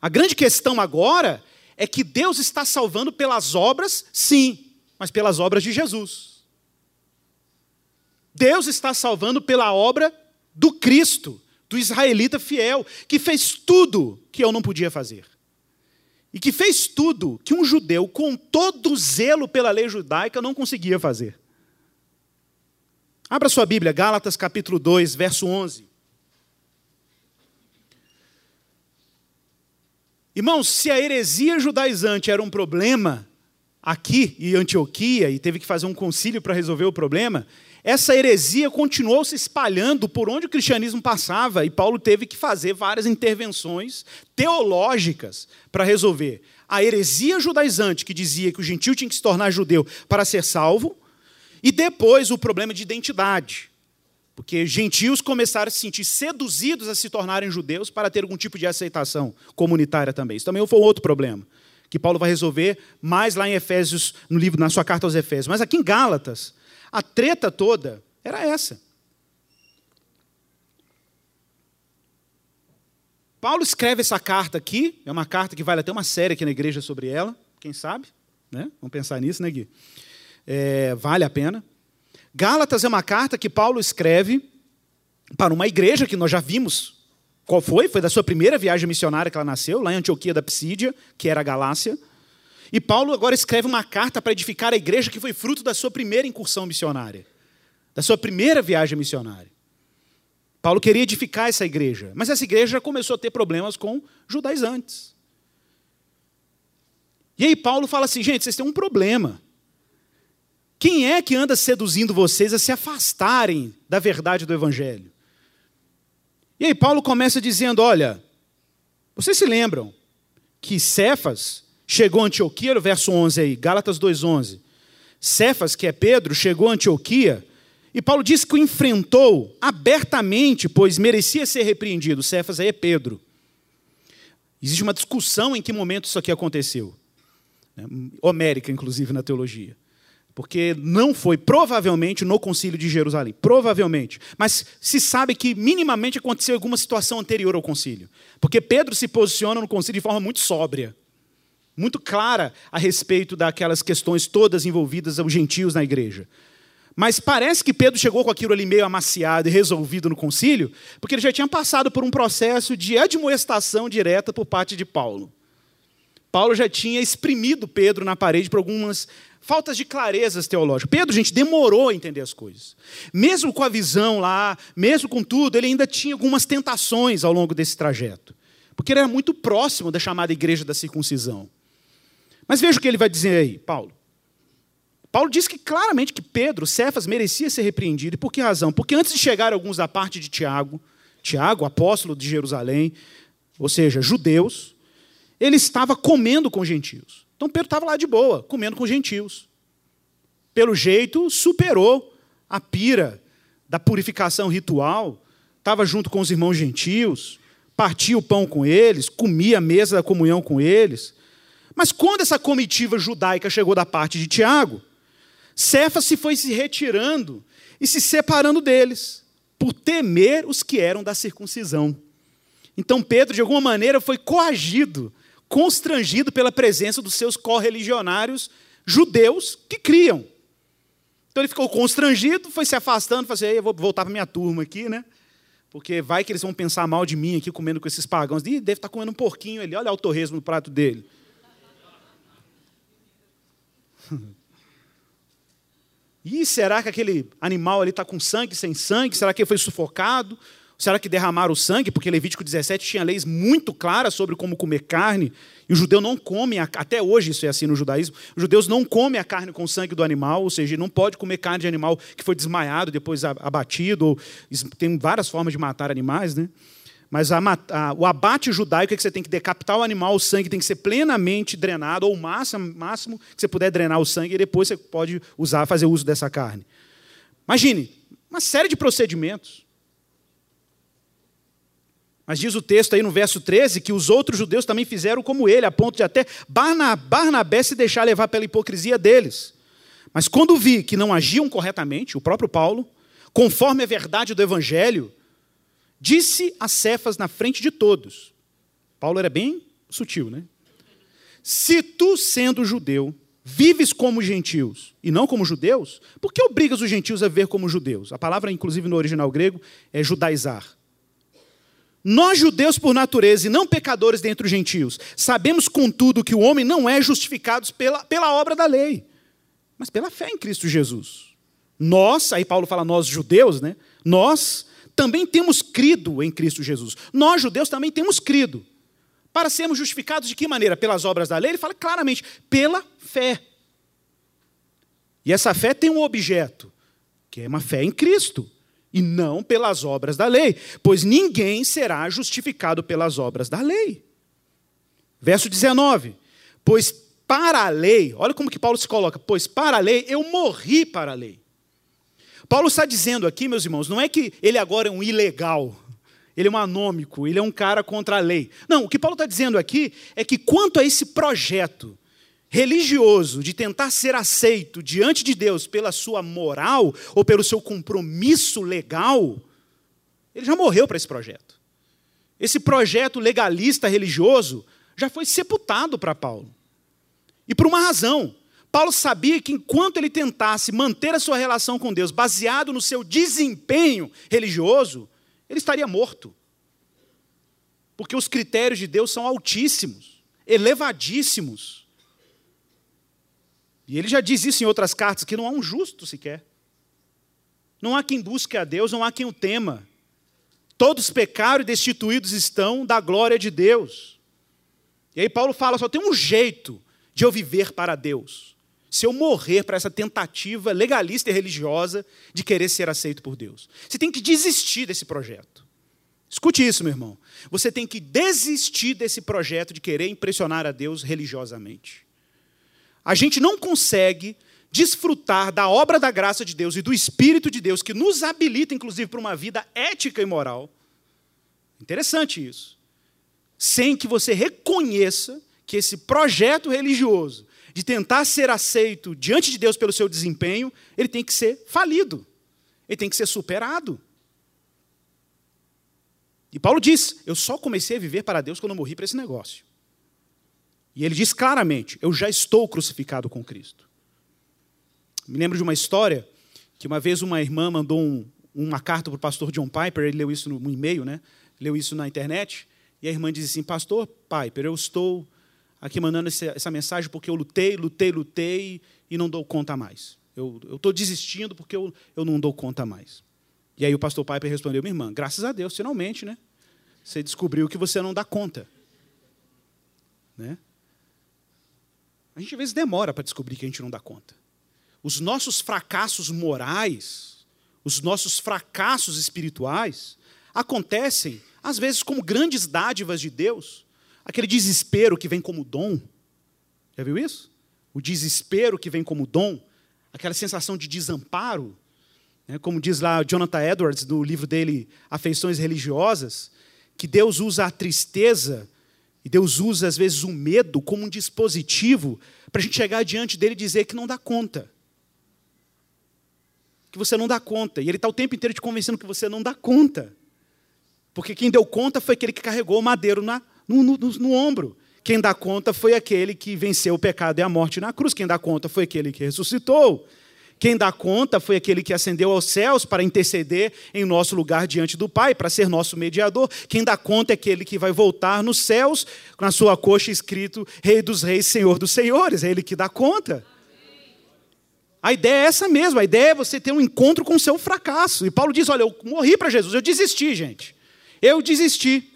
A grande questão agora é que Deus está salvando pelas obras, sim, mas pelas obras de Jesus. Deus está salvando pela obra do Cristo, do israelita fiel, que fez tudo que eu não podia fazer e que fez tudo que um judeu, com todo zelo pela lei judaica, não conseguia fazer. Abra sua Bíblia, Gálatas capítulo 2, verso 11. Irmãos, se a heresia judaizante era um problema aqui em Antioquia e teve que fazer um concílio para resolver o problema, essa heresia continuou se espalhando por onde o cristianismo passava e Paulo teve que fazer várias intervenções teológicas para resolver a heresia judaizante que dizia que o gentil tinha que se tornar judeu para ser salvo e depois o problema de identidade. Porque gentios começaram a se sentir seduzidos a se tornarem judeus para ter algum tipo de aceitação comunitária também. Isso também foi outro problema que Paulo vai resolver mais lá em Efésios, no livro, na sua carta aos Efésios. Mas aqui em Gálatas, a treta toda era essa. Paulo escreve essa carta aqui, é uma carta que vale até uma série aqui na igreja sobre ela, quem sabe? Né? Vamos pensar nisso, né, Gui? É, vale a pena. Gálatas é uma carta que Paulo escreve para uma igreja que nós já vimos qual foi, foi da sua primeira viagem missionária que ela nasceu, lá em Antioquia da Psídia, que era a Galácia. E Paulo agora escreve uma carta para edificar a igreja que foi fruto da sua primeira incursão missionária, da sua primeira viagem missionária. Paulo queria edificar essa igreja, mas essa igreja já começou a ter problemas com judaizantes. E aí Paulo fala assim: gente, vocês têm um problema. Quem é que anda seduzindo vocês a se afastarem da verdade do Evangelho? E aí Paulo começa dizendo: olha, vocês se lembram que Cefas chegou a Antioquia, verso 11 aí, Gálatas 2,11. Cefas, que é Pedro, chegou a Antioquia e Paulo diz que o enfrentou abertamente, pois merecia ser repreendido. Cefas aí é Pedro. Existe uma discussão em que momento isso aqui aconteceu. Né? Homérica, inclusive, na teologia. Porque não foi, provavelmente, no concílio de Jerusalém. Provavelmente. Mas se sabe que minimamente aconteceu alguma situação anterior ao concílio. Porque Pedro se posiciona no concílio de forma muito sóbria muito clara a respeito daquelas questões todas envolvidas aos gentios na igreja. Mas parece que Pedro chegou com aquilo ali meio amaciado e resolvido no concílio, porque ele já tinha passado por um processo de admoestação direta por parte de Paulo. Paulo já tinha exprimido Pedro na parede por algumas faltas de clarezas teológicas. Pedro, gente, demorou a entender as coisas. Mesmo com a visão lá, mesmo com tudo, ele ainda tinha algumas tentações ao longo desse trajeto. Porque ele era muito próximo da chamada igreja da circuncisão. Mas veja o que ele vai dizer aí, Paulo. Paulo diz que claramente que Pedro, Cefas, merecia ser repreendido. E por que razão? Porque antes de chegar alguns da parte de Tiago, Tiago, apóstolo de Jerusalém, ou seja, judeus, ele estava comendo com gentios. Então Pedro estava lá de boa, comendo com gentios. pelo jeito, superou a pira da purificação ritual, estava junto com os irmãos gentios, partia o pão com eles, comia a mesa da comunhão com eles. Mas quando essa comitiva judaica chegou da parte de Tiago, Cefas se foi se retirando e se separando deles, por temer os que eram da circuncisão. Então Pedro, de alguma maneira, foi coagido, constrangido pela presença dos seus correligionários judeus que criam. Então ele ficou constrangido, foi se afastando, falou assim, eu vou voltar para minha turma aqui, né? Porque vai que eles vão pensar mal de mim aqui comendo com esses pagãos. Ih, deve estar tá comendo um porquinho ali, olha o torresmo no prato dele. [laughs] E será que aquele animal ali está com sangue, sem sangue? Será que ele foi sufocado? Será que derramaram o sangue? Porque Levítico 17 tinha leis muito claras sobre como comer carne. E o judeu não come, até hoje isso é assim no judaísmo, os judeus não comem a carne com o sangue do animal, ou seja, não pode comer carne de animal que foi desmaiado, depois abatido, ou tem várias formas de matar animais, né? Mas a, a, o abate judaico é que você tem que decapitar o animal, o sangue tem que ser plenamente drenado, ou o máximo, máximo que você puder drenar o sangue, e depois você pode usar, fazer uso dessa carne. Imagine, uma série de procedimentos. Mas diz o texto aí no verso 13 que os outros judeus também fizeram como ele, a ponto de até Barnabé se deixar levar pela hipocrisia deles. Mas quando vi que não agiam corretamente, o próprio Paulo, conforme a verdade do evangelho, disse a Cefas na frente de todos. Paulo era bem sutil, né? Se tu, sendo judeu, vives como gentios e não como judeus, por que obrigas os gentios a ver como judeus? A palavra, inclusive no original grego, é judaizar. Nós, judeus por natureza e não pecadores dentre os gentios, sabemos, contudo, que o homem não é justificado pela, pela obra da lei, mas pela fé em Cristo Jesus. Nós, aí Paulo fala nós judeus, né? Nós também temos crido em Cristo Jesus. Nós, judeus, também temos crido. Para sermos justificados de que maneira? Pelas obras da lei? Ele fala claramente, pela fé. E essa fé tem um objeto, que é uma fé em Cristo e não pelas obras da lei, pois ninguém será justificado pelas obras da lei. Verso 19: Pois para a lei, olha como que Paulo se coloca, pois para a lei eu morri para a lei. Paulo está dizendo aqui, meus irmãos, não é que ele agora é um ilegal, ele é um anômico, ele é um cara contra a lei. Não, o que Paulo está dizendo aqui é que quanto a esse projeto religioso de tentar ser aceito diante de Deus pela sua moral ou pelo seu compromisso legal, ele já morreu para esse projeto. Esse projeto legalista religioso já foi sepultado para Paulo. E por uma razão. Paulo sabia que enquanto ele tentasse manter a sua relação com Deus baseado no seu desempenho religioso, ele estaria morto. Porque os critérios de Deus são altíssimos, elevadíssimos. E ele já diz isso em outras cartas, que não há um justo sequer. Não há quem busque a Deus, não há quem o tema. Todos pecaram e destituídos estão da glória de Deus. E aí Paulo fala: só tem um jeito de eu viver para Deus. Se eu morrer para essa tentativa legalista e religiosa de querer ser aceito por Deus. Você tem que desistir desse projeto. Escute isso, meu irmão. Você tem que desistir desse projeto de querer impressionar a Deus religiosamente a gente não consegue desfrutar da obra da graça de Deus e do Espírito de Deus, que nos habilita, inclusive, para uma vida ética e moral. Interessante isso. Sem que você reconheça que esse projeto religioso de tentar ser aceito diante de Deus pelo seu desempenho, ele tem que ser falido, ele tem que ser superado. E Paulo diz: Eu só comecei a viver para Deus quando eu morri para esse negócio. E ele diz claramente: Eu já estou crucificado com Cristo. Me lembro de uma história que uma vez uma irmã mandou um, uma carta para o pastor John Piper, ele leu isso no e-mail, né? leu isso na internet, e a irmã disse assim: Pastor Piper, eu estou aqui mandando essa mensagem porque eu lutei, lutei, lutei e não dou conta mais. Eu estou desistindo porque eu, eu não dou conta mais. E aí o pastor Piper respondeu: Minha irmã, graças a Deus, finalmente, né? Você descobriu que você não dá conta. Né? A gente às vezes demora para descobrir que a gente não dá conta. Os nossos fracassos morais, os nossos fracassos espirituais, acontecem, às vezes, como grandes dádivas de Deus. Aquele desespero que vem como dom. Já viu isso? O desespero que vem como dom. aquela sensação de desamparo, né? como diz lá Jonathan Edwards, no livro dele Afeições Religiosas, que Deus usa a tristeza e Deus usa, às vezes, o medo como um dispositivo para a gente chegar diante dele e dizer que não dá conta. Que você não dá conta. E ele está o tempo inteiro te convencendo que você não dá conta. Porque quem deu conta foi aquele que carregou o madeiro na, no, no, no, ombro. Quem dá conta foi aquele que venceu o pecado e a morte na cruz. Quem dá conta foi aquele que ressuscitou. Quem dá conta foi aquele que ascendeu aos céus para interceder em nosso lugar diante do Pai, para ser nosso mediador. Quem dá conta é aquele que vai voltar nos céus, na sua coxa escrito Rei dos Reis, Senhor dos Senhores. É ele que dá conta. A ideia é essa mesmo, a ideia é você ter um encontro com o seu fracasso. E Paulo diz: Olha, eu morri para Jesus, eu desisti, gente. Eu desisti.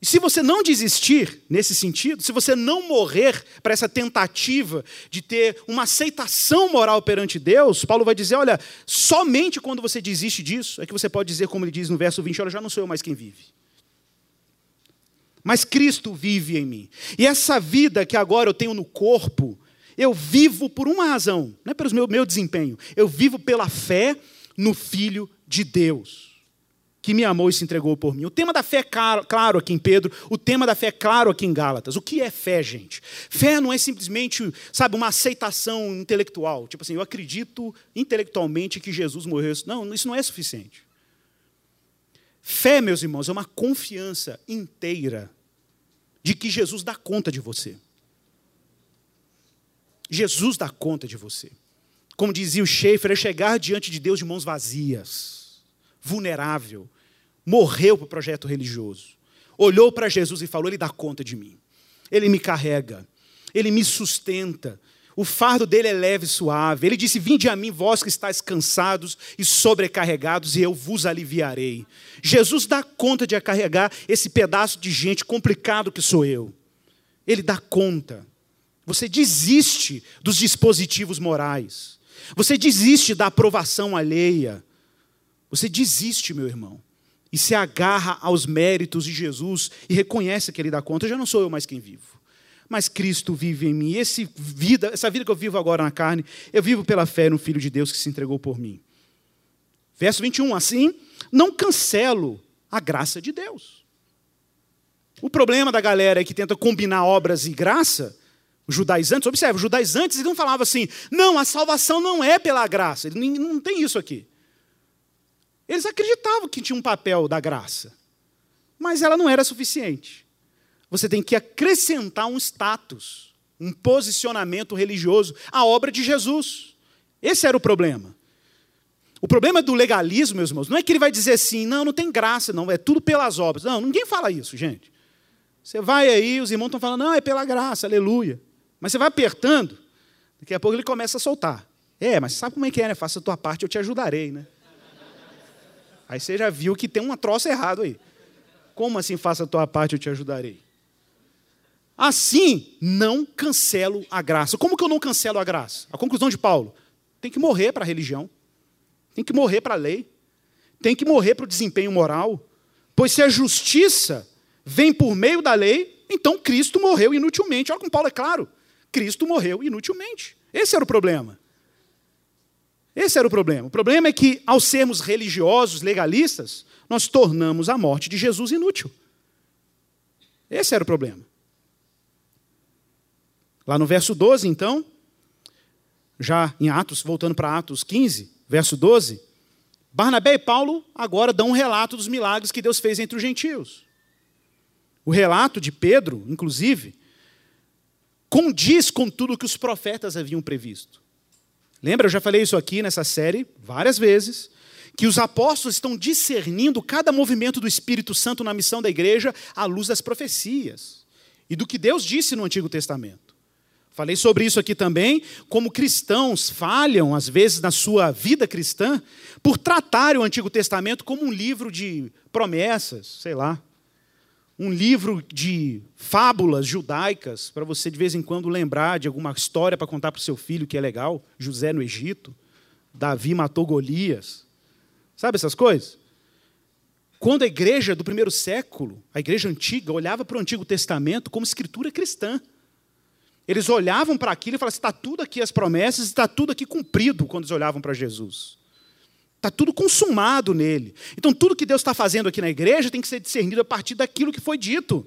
E se você não desistir nesse sentido, se você não morrer para essa tentativa de ter uma aceitação moral perante Deus, Paulo vai dizer: olha, somente quando você desiste disso é que você pode dizer, como ele diz no verso 20, olha, já não sou eu mais quem vive. Mas Cristo vive em mim. E essa vida que agora eu tenho no corpo, eu vivo por uma razão, não é pelo meu, meu desempenho, eu vivo pela fé no Filho de Deus que me amou e se entregou por mim. O tema da fé é claro aqui em Pedro, o tema da fé é claro aqui em Gálatas. O que é fé, gente? Fé não é simplesmente, sabe, uma aceitação intelectual. Tipo assim, eu acredito intelectualmente que Jesus morreu. Não, isso não é suficiente. Fé, meus irmãos, é uma confiança inteira de que Jesus dá conta de você. Jesus dá conta de você. Como dizia o Schaefer, é chegar diante de Deus de mãos vazias, vulnerável, morreu para o projeto religioso. Olhou para Jesus e falou: Ele dá conta de mim. Ele me carrega. Ele me sustenta. O fardo dele é leve e suave. Ele disse: Vinde a mim, vós que estáis cansados e sobrecarregados, e eu vos aliviarei. Jesus dá conta de carregar esse pedaço de gente complicado que sou eu. Ele dá conta. Você desiste dos dispositivos morais. Você desiste da aprovação alheia. Você desiste, meu irmão e se agarra aos méritos de Jesus e reconhece que Ele dá conta, já não sou eu mais quem vivo. Mas Cristo vive em mim. Esse vida, essa vida que eu vivo agora na carne, eu vivo pela fé no Filho de Deus que se entregou por mim. Verso 21, assim, não cancelo a graça de Deus. O problema da galera é que tenta combinar obras e graça, os judaizantes, observe, os judaizantes eles não falavam assim, não, a salvação não é pela graça, não tem isso aqui. Eles acreditavam que tinha um papel da graça, mas ela não era suficiente. Você tem que acrescentar um status, um posicionamento religioso à obra de Jesus. Esse era o problema. O problema do legalismo, meus irmãos, não é que ele vai dizer assim, não, não tem graça, não, é tudo pelas obras. Não, ninguém fala isso, gente. Você vai aí, os irmãos estão falando, não, é pela graça, aleluia. Mas você vai apertando, daqui a pouco ele começa a soltar. É, mas sabe como é que é, né? Faça a tua parte, eu te ajudarei, né? Aí você já viu que tem um troço errado aí. Como assim faça a tua parte, eu te ajudarei? Assim, não cancelo a graça. Como que eu não cancelo a graça? A conclusão de Paulo: tem que morrer para a religião, tem que morrer para a lei, tem que morrer para o desempenho moral. Pois se a justiça vem por meio da lei, então Cristo morreu inutilmente. Olha como Paulo é claro: Cristo morreu inutilmente. Esse era o problema. Esse era o problema. O problema é que, ao sermos religiosos, legalistas, nós tornamos a morte de Jesus inútil. Esse era o problema. Lá no verso 12, então, já em Atos, voltando para Atos 15, verso 12, Barnabé e Paulo agora dão um relato dos milagres que Deus fez entre os gentios. O relato de Pedro, inclusive, condiz com tudo que os profetas haviam previsto. Lembra, eu já falei isso aqui nessa série várias vezes, que os apóstolos estão discernindo cada movimento do Espírito Santo na missão da igreja à luz das profecias e do que Deus disse no Antigo Testamento. Falei sobre isso aqui também, como cristãos falham, às vezes, na sua vida cristã, por tratarem o Antigo Testamento como um livro de promessas, sei lá, um livro de fábulas judaicas, para você de vez em quando lembrar de alguma história para contar para o seu filho que é legal. José no Egito, Davi matou Golias. Sabe essas coisas? Quando a igreja do primeiro século, a igreja antiga, olhava para o Antigo Testamento como escritura cristã. Eles olhavam para aquilo e falavam: está tudo aqui as promessas, está tudo aqui cumprido quando eles olhavam para Jesus. Está tudo consumado nele. Então, tudo que Deus está fazendo aqui na igreja tem que ser discernido a partir daquilo que foi dito.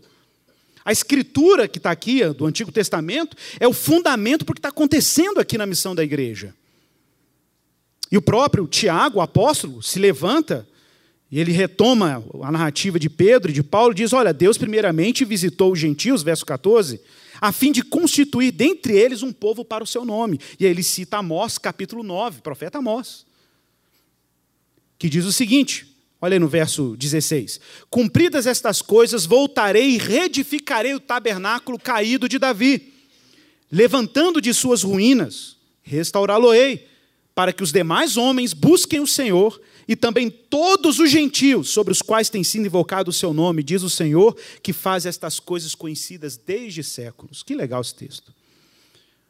A escritura que está aqui, do Antigo Testamento, é o fundamento para o que está acontecendo aqui na missão da igreja. E o próprio Tiago, o apóstolo, se levanta e ele retoma a narrativa de Pedro e de Paulo e diz: Olha, Deus primeiramente visitou os gentios, verso 14, a fim de constituir dentre eles um povo para o seu nome. E aí ele cita Amós, capítulo 9, profeta Amós que diz o seguinte: olha aí no verso 16: Cumpridas estas coisas, voltarei e reedificarei o tabernáculo caído de Davi, levantando de suas ruínas, restaurá-lo-ei, para que os demais homens busquem o Senhor e também todos os gentios sobre os quais tem sido invocado o seu nome, diz o Senhor, que faz estas coisas conhecidas desde séculos. Que legal esse texto.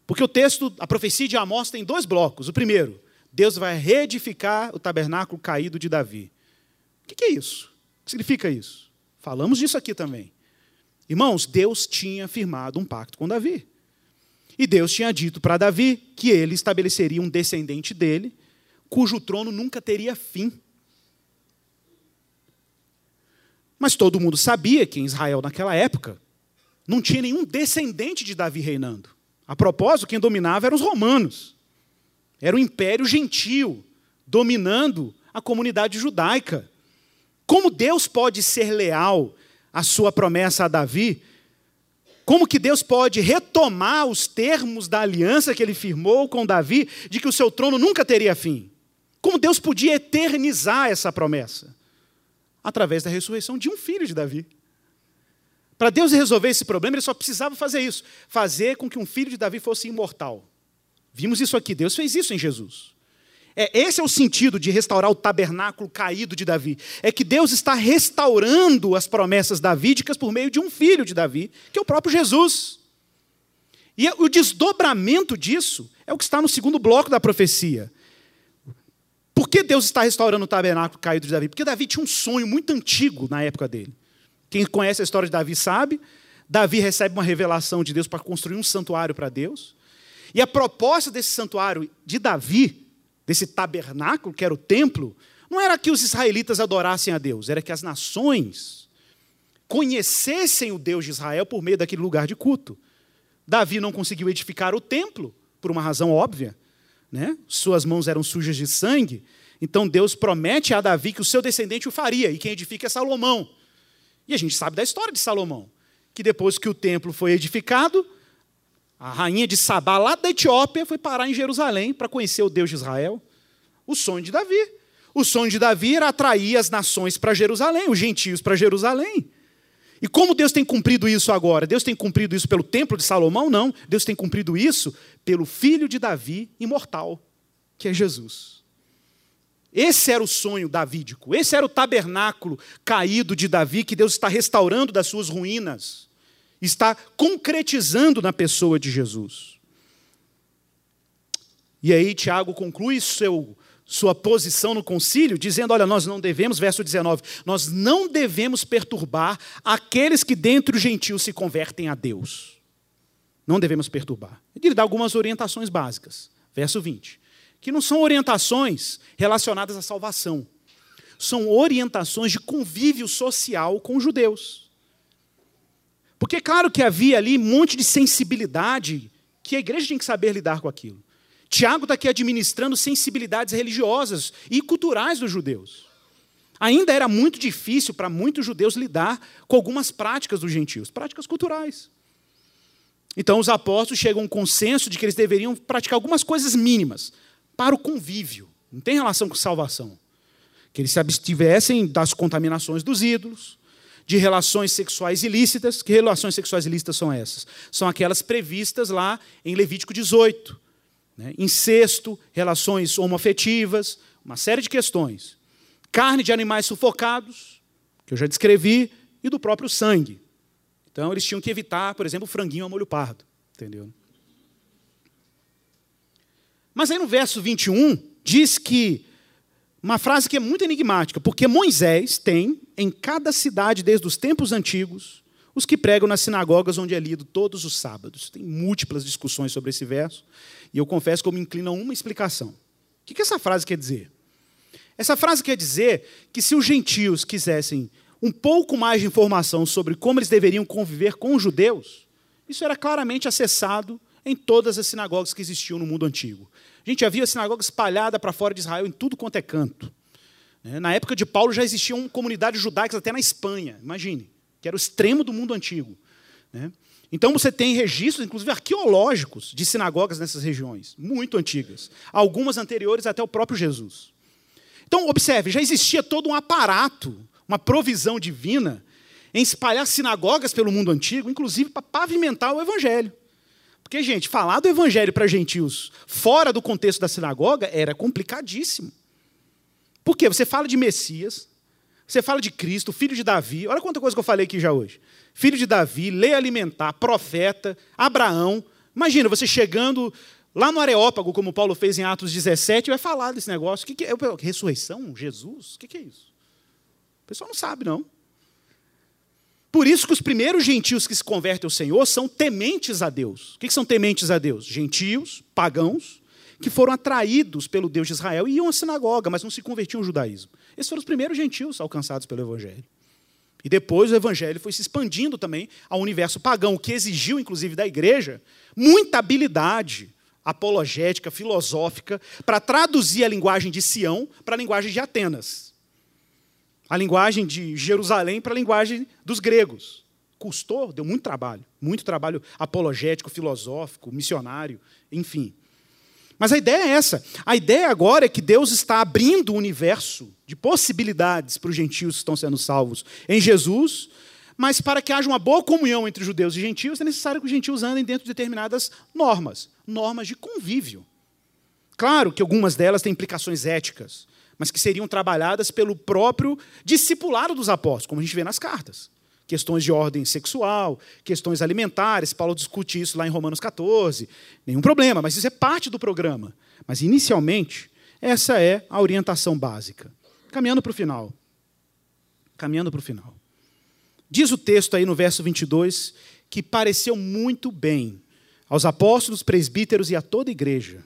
Porque o texto, a profecia de Amós tem dois blocos. O primeiro, Deus vai reedificar o tabernáculo caído de Davi. O que é isso? O que significa isso? Falamos disso aqui também. Irmãos, Deus tinha firmado um pacto com Davi. E Deus tinha dito para Davi que ele estabeleceria um descendente dele, cujo trono nunca teria fim. Mas todo mundo sabia que em Israel, naquela época, não tinha nenhum descendente de Davi reinando. A propósito, quem dominava eram os romanos. Era o império gentil, dominando a comunidade judaica. Como Deus pode ser leal à sua promessa a Davi? Como que Deus pode retomar os termos da aliança que ele firmou com Davi, de que o seu trono nunca teria fim? Como Deus podia eternizar essa promessa? Através da ressurreição de um filho de Davi. Para Deus resolver esse problema, ele só precisava fazer isso: fazer com que um filho de Davi fosse imortal. Vimos isso aqui, Deus fez isso em Jesus. É, esse é o sentido de restaurar o tabernáculo caído de Davi. É que Deus está restaurando as promessas davídicas por meio de um filho de Davi, que é o próprio Jesus. E o desdobramento disso é o que está no segundo bloco da profecia. Por que Deus está restaurando o tabernáculo caído de Davi? Porque Davi tinha um sonho muito antigo na época dele. Quem conhece a história de Davi sabe. Davi recebe uma revelação de Deus para construir um santuário para Deus. E a proposta desse santuário de Davi, desse tabernáculo, que era o templo, não era que os israelitas adorassem a Deus, era que as nações conhecessem o Deus de Israel por meio daquele lugar de culto. Davi não conseguiu edificar o templo, por uma razão óbvia, né? suas mãos eram sujas de sangue, então Deus promete a Davi que o seu descendente o faria, e quem edifica é Salomão. E a gente sabe da história de Salomão, que depois que o templo foi edificado, a rainha de Sabá, lá da Etiópia, foi parar em Jerusalém para conhecer o Deus de Israel. O sonho de Davi. O sonho de Davi era atrair as nações para Jerusalém, os gentios para Jerusalém. E como Deus tem cumprido isso agora? Deus tem cumprido isso pelo templo de Salomão? Não. Deus tem cumprido isso pelo filho de Davi imortal, que é Jesus. Esse era o sonho davídico, esse era o tabernáculo caído de Davi que Deus está restaurando das suas ruínas está concretizando na pessoa de Jesus. E aí Tiago conclui seu, sua posição no concílio, dizendo: olha, nós não devemos, verso 19, nós não devemos perturbar aqueles que dentro dos gentios se convertem a Deus. Não devemos perturbar. Ele dá algumas orientações básicas. Verso 20. Que não são orientações relacionadas à salvação. São orientações de convívio social com os judeus. Porque, claro que havia ali um monte de sensibilidade que a igreja tinha que saber lidar com aquilo. Tiago está aqui administrando sensibilidades religiosas e culturais dos judeus. Ainda era muito difícil para muitos judeus lidar com algumas práticas dos gentios, práticas culturais. Então, os apóstolos chegam a um consenso de que eles deveriam praticar algumas coisas mínimas para o convívio, não tem relação com salvação. Que eles se abstivessem das contaminações dos ídolos, de relações sexuais ilícitas. Que relações sexuais ilícitas são essas? São aquelas previstas lá em Levítico 18. Né? Incesto, relações homoafetivas, uma série de questões. Carne de animais sufocados, que eu já descrevi, e do próprio sangue. Então, eles tinham que evitar, por exemplo, franguinho a molho pardo. Entendeu? Mas aí no verso 21, diz que uma frase que é muito enigmática, porque Moisés tem, em cada cidade desde os tempos antigos, os que pregam nas sinagogas onde é lido todos os sábados. Tem múltiplas discussões sobre esse verso, e eu confesso que eu me inclino a uma explicação. O que essa frase quer dizer? Essa frase quer dizer que se os gentios quisessem um pouco mais de informação sobre como eles deveriam conviver com os judeus, isso era claramente acessado em todas as sinagogas que existiam no mundo antigo. A gente havia sinagoga espalhada para fora de Israel em tudo quanto é canto. Né? Na época de Paulo já existiam comunidades judaicas até na Espanha, imagine, que era o extremo do mundo antigo. Né? Então você tem registros, inclusive arqueológicos, de sinagogas nessas regiões, muito antigas, algumas anteriores até o próprio Jesus. Então, observe, já existia todo um aparato, uma provisão divina em espalhar sinagogas pelo mundo antigo, inclusive para pavimentar o evangelho. Porque, gente, falar do evangelho para gentios fora do contexto da sinagoga era complicadíssimo. Por quê? Você fala de Messias, você fala de Cristo, filho de Davi. Olha quanta coisa que eu falei aqui já hoje. Filho de Davi, lei alimentar, profeta, Abraão. Imagina você chegando lá no Areópago, como Paulo fez em Atos 17, vai falar desse negócio. O que, que é? Ressurreição? Jesus? O que é isso? O pessoal não sabe, não. Por isso que os primeiros gentios que se convertem ao Senhor são tementes a Deus. O que, são tementes a Deus? Gentios, pagãos, que foram atraídos pelo Deus de Israel e iam à sinagoga, mas não se convertiam ao judaísmo. Esses foram os primeiros gentios alcançados pelo Evangelho. E depois o Evangelho foi se expandindo também ao universo pagão, o que exigiu, inclusive, da igreja muita habilidade apologética, filosófica, para traduzir a linguagem de Sião para a linguagem de Atenas. A linguagem de Jerusalém para a linguagem dos gregos. Custou, deu muito trabalho. Muito trabalho apologético, filosófico, missionário, enfim. Mas a ideia é essa. A ideia agora é que Deus está abrindo o universo de possibilidades para os gentios que estão sendo salvos em Jesus, mas para que haja uma boa comunhão entre judeus e gentios, é necessário que os gentios andem dentro de determinadas normas, normas de convívio. Claro que algumas delas têm implicações éticas, mas que seriam trabalhadas pelo próprio discipulado dos apóstolos, como a gente vê nas cartas questões de ordem sexual, questões alimentares. Paulo discute isso lá em Romanos 14. Nenhum problema, mas isso é parte do programa. Mas, inicialmente, essa é a orientação básica. Caminhando para o final. Caminhando para o final. Diz o texto aí no verso 22 que pareceu muito bem aos apóstolos, presbíteros e a toda a igreja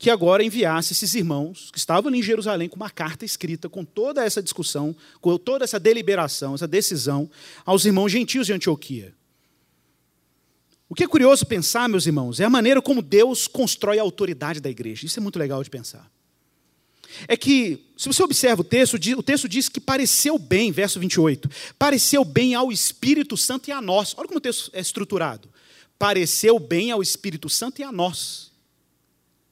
que agora enviasse esses irmãos que estavam em Jerusalém com uma carta escrita com toda essa discussão, com toda essa deliberação, essa decisão aos irmãos gentios de Antioquia. O que é curioso pensar, meus irmãos, é a maneira como Deus constrói a autoridade da igreja. Isso é muito legal de pensar. É que, se você observa o texto, o texto diz que pareceu bem, verso 28, pareceu bem ao Espírito Santo e a nós. Olha como o texto é estruturado. Pareceu bem ao Espírito Santo e a nós.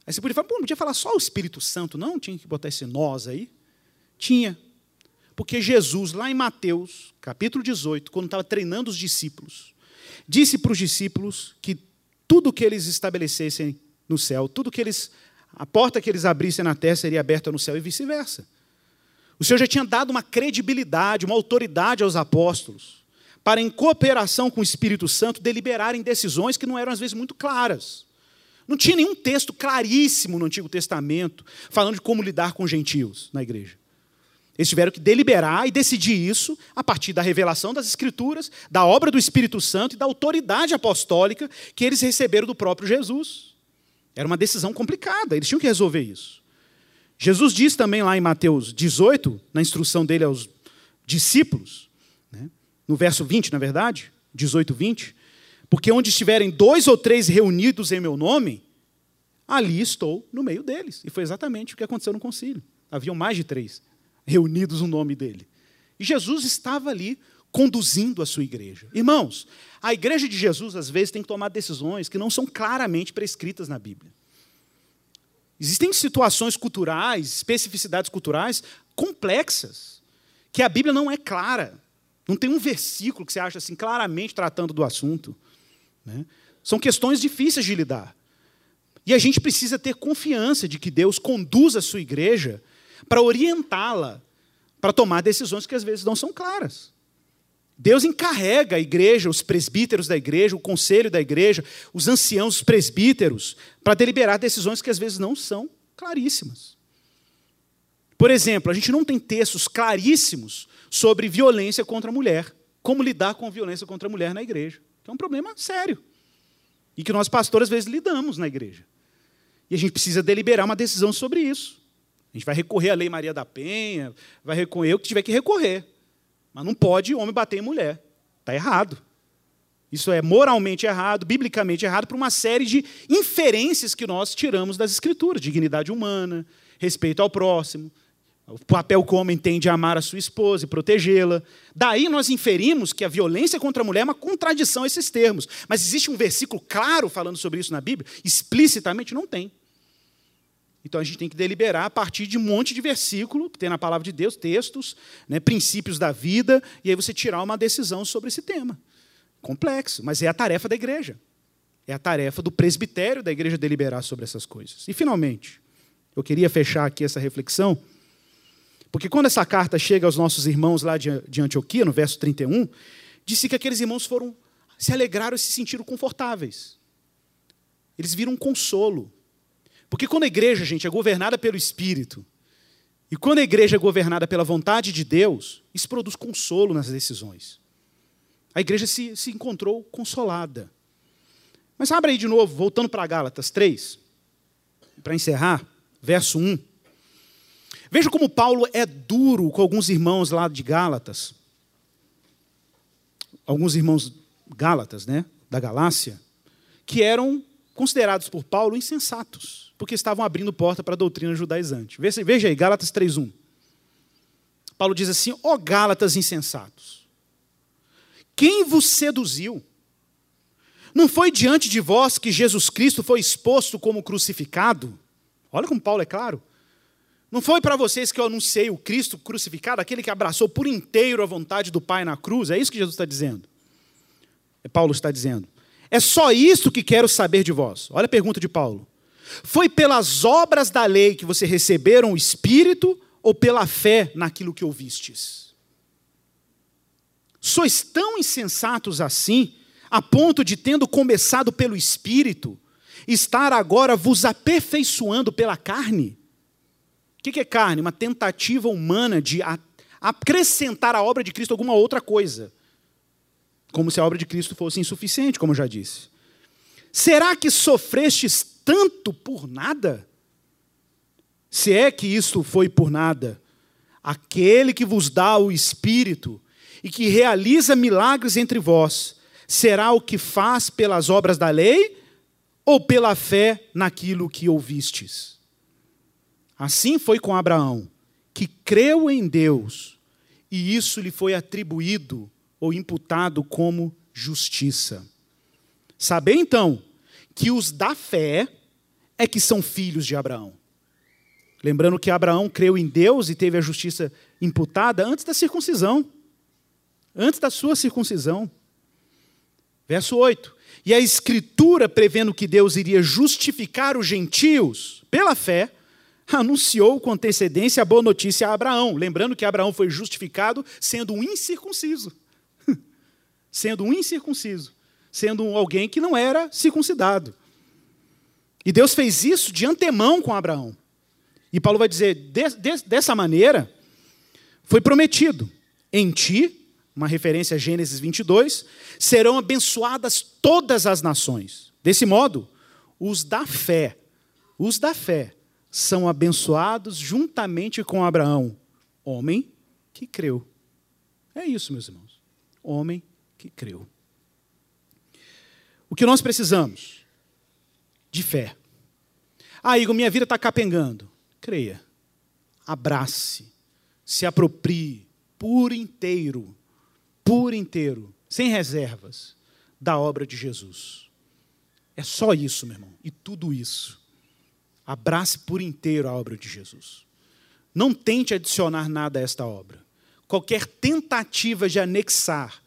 Aí você podia falar, não podia falar só o Espírito Santo, não? Tinha que botar esse nós aí? Tinha. Porque Jesus, lá em Mateus, capítulo 18, quando estava treinando os discípulos, disse para os discípulos que tudo que eles estabelecessem no céu, tudo que eles, a porta que eles abrissem na terra seria aberta no céu e vice-versa. O Senhor já tinha dado uma credibilidade, uma autoridade aos apóstolos, para, em cooperação com o Espírito Santo, deliberarem decisões que não eram, às vezes, muito claras. Não tinha nenhum texto claríssimo no Antigo Testamento falando de como lidar com gentios na igreja. Eles tiveram que deliberar e decidir isso a partir da revelação das Escrituras, da obra do Espírito Santo e da autoridade apostólica que eles receberam do próprio Jesus. Era uma decisão complicada, eles tinham que resolver isso. Jesus diz também lá em Mateus 18, na instrução dele aos discípulos, né, no verso 20, na verdade, 18, 20, porque onde estiverem dois ou três reunidos em meu nome, ali estou no meio deles. E foi exatamente o que aconteceu no concílio. Haviam mais de três reunidos no nome dele. E Jesus estava ali conduzindo a sua igreja. Irmãos, a igreja de Jesus às vezes tem que tomar decisões que não são claramente prescritas na Bíblia. Existem situações culturais, especificidades culturais complexas, que a Bíblia não é clara. Não tem um versículo que você acha assim claramente tratando do assunto. Né? São questões difíceis de lidar. E a gente precisa ter confiança de que Deus conduz a sua igreja para orientá-la para tomar decisões que às vezes não são claras. Deus encarrega a igreja, os presbíteros da igreja, o conselho da igreja, os anciãos, os presbíteros, para deliberar decisões que às vezes não são claríssimas. Por exemplo, a gente não tem textos claríssimos sobre violência contra a mulher como lidar com a violência contra a mulher na igreja, é um problema sério. E que nós, pastores, às vezes lidamos na igreja. E a gente precisa deliberar uma decisão sobre isso. A gente vai recorrer à Lei Maria da Penha, vai recorrer o que tiver que recorrer. Mas não pode homem bater em mulher. Está errado. Isso é moralmente errado, biblicamente errado, por uma série de inferências que nós tiramos das Escrituras: dignidade humana, respeito ao próximo, o papel que o homem tem de amar a sua esposa e protegê-la. Daí nós inferimos que a violência contra a mulher é uma contradição a esses termos. Mas existe um versículo claro falando sobre isso na Bíblia? Explicitamente não tem. Então a gente tem que deliberar a partir de um monte de versículo que tem na palavra de Deus, textos, né, princípios da vida, e aí você tirar uma decisão sobre esse tema. Complexo, mas é a tarefa da igreja. É a tarefa do presbitério da igreja deliberar sobre essas coisas. E, finalmente, eu queria fechar aqui essa reflexão, porque quando essa carta chega aos nossos irmãos lá de, Antioquia, no verso 31, disse que aqueles irmãos foram, se alegraram e se sentiram confortáveis. Eles viram um consolo. Porque quando a igreja, gente, é governada pelo Espírito, e quando a igreja é governada pela vontade de Deus, isso produz consolo nas decisões. A igreja se, se encontrou consolada. Mas abra aí de novo, voltando para Gálatas 3, para encerrar, verso 1. Veja como Paulo é duro com alguns irmãos lá de Gálatas. Alguns irmãos Gálatas, né, da Galácia, que eram considerados por Paulo insensatos, porque estavam abrindo porta para a doutrina judaizante. Veja aí, Gálatas 3:1. Paulo diz assim: "Ó Gálatas insensatos, quem vos seduziu? Não foi diante de vós que Jesus Cristo foi exposto como crucificado? Olha como Paulo é claro. Não foi para vocês que eu anunciei o Cristo crucificado, aquele que abraçou por inteiro a vontade do Pai na cruz? É isso que Jesus está dizendo. É Paulo está dizendo. É só isso que quero saber de vós. Olha a pergunta de Paulo. Foi pelas obras da lei que você receberam o Espírito ou pela fé naquilo que ouvistes? Sois tão insensatos assim, a ponto de, tendo começado pelo Espírito, estar agora vos aperfeiçoando pela carne? O que é carne? Uma tentativa humana de acrescentar à obra de Cristo alguma outra coisa. Como se a obra de Cristo fosse insuficiente, como eu já disse. Será que sofrestes tanto por nada? Se é que isto foi por nada, aquele que vos dá o Espírito e que realiza milagres entre vós, será o que faz pelas obras da lei ou pela fé naquilo que ouvistes? Assim foi com Abraão, que creu em Deus, e isso lhe foi atribuído ou imputado como justiça. Saber então que os da fé é que são filhos de Abraão. Lembrando que Abraão creu em Deus e teve a justiça imputada antes da circuncisão antes da sua circuncisão. Verso 8. E a Escritura, prevendo que Deus iria justificar os gentios pela fé, anunciou com antecedência a boa notícia a Abraão. Lembrando que Abraão foi justificado sendo um incircunciso. [laughs] sendo um incircunciso. Sendo alguém que não era circuncidado. E Deus fez isso de antemão com Abraão. E Paulo vai dizer: dessa maneira, foi prometido: em ti uma referência a Gênesis 22, serão abençoadas todas as nações. Desse modo, os da fé, os da fé, são abençoados juntamente com Abraão, homem que creu. É isso, meus irmãos. Homem que creu. O que nós precisamos? De fé. Ah, Igor, minha vida está capengando. Creia. Abrace. Se aproprie por inteiro por inteiro, sem reservas, da obra de Jesus. É só isso, meu irmão, e tudo isso. Abrace por inteiro a obra de Jesus. Não tente adicionar nada a esta obra. Qualquer tentativa de anexar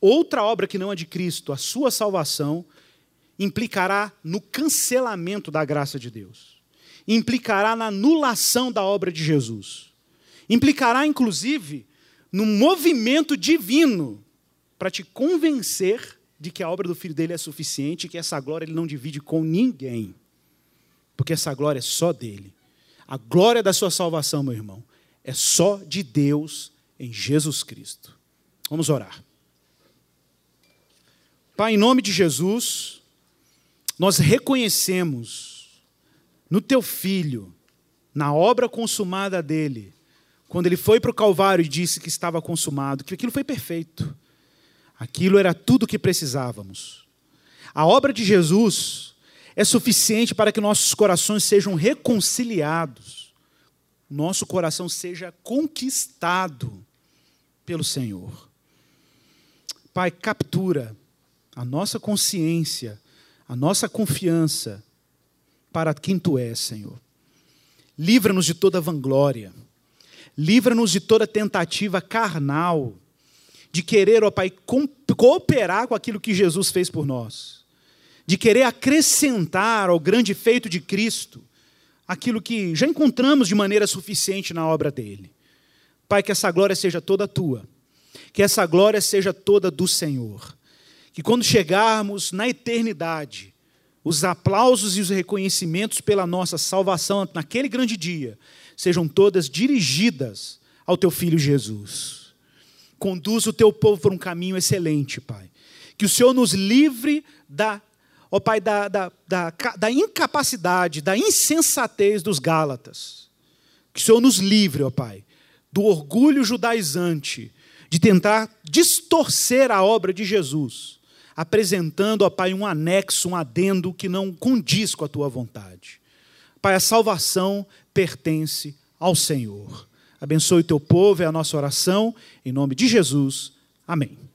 outra obra que não a de Cristo, a sua salvação, implicará no cancelamento da graça de Deus. Implicará na anulação da obra de Jesus. Implicará, inclusive, num movimento divino para te convencer de que a obra do filho dele é suficiente e que essa glória ele não divide com ninguém. Porque essa glória é só dele. A glória da sua salvação, meu irmão, é só de Deus em Jesus Cristo. Vamos orar. Pai, em nome de Jesus, nós reconhecemos no teu filho, na obra consumada dele, quando ele foi para o Calvário e disse que estava consumado, que aquilo foi perfeito. Aquilo era tudo o que precisávamos. A obra de Jesus é suficiente para que nossos corações sejam reconciliados, nosso coração seja conquistado pelo Senhor. Pai, captura a nossa consciência, a nossa confiança para quem Tu és, Senhor. Livra-nos de toda vanglória, livra-nos de toda tentativa carnal, de querer, ó Pai, cooperar com aquilo que Jesus fez por nós, de querer acrescentar ao grande feito de Cristo aquilo que já encontramos de maneira suficiente na obra dele. Pai, que essa glória seja toda tua, que essa glória seja toda do Senhor, que quando chegarmos na eternidade, os aplausos e os reconhecimentos pela nossa salvação naquele grande dia sejam todas dirigidas ao teu filho Jesus. Conduz o teu povo por um caminho excelente, Pai. Que o Senhor nos livre da, ó Pai, da, da, da, da incapacidade, da insensatez dos Gálatas. Que o Senhor nos livre, ó Pai, do orgulho judaizante de tentar distorcer a obra de Jesus apresentando, ó Pai, um anexo, um adendo que não condiz com a tua vontade. Pai, a salvação pertence ao Senhor. Abençoe o teu povo, é a nossa oração, em nome de Jesus. Amém.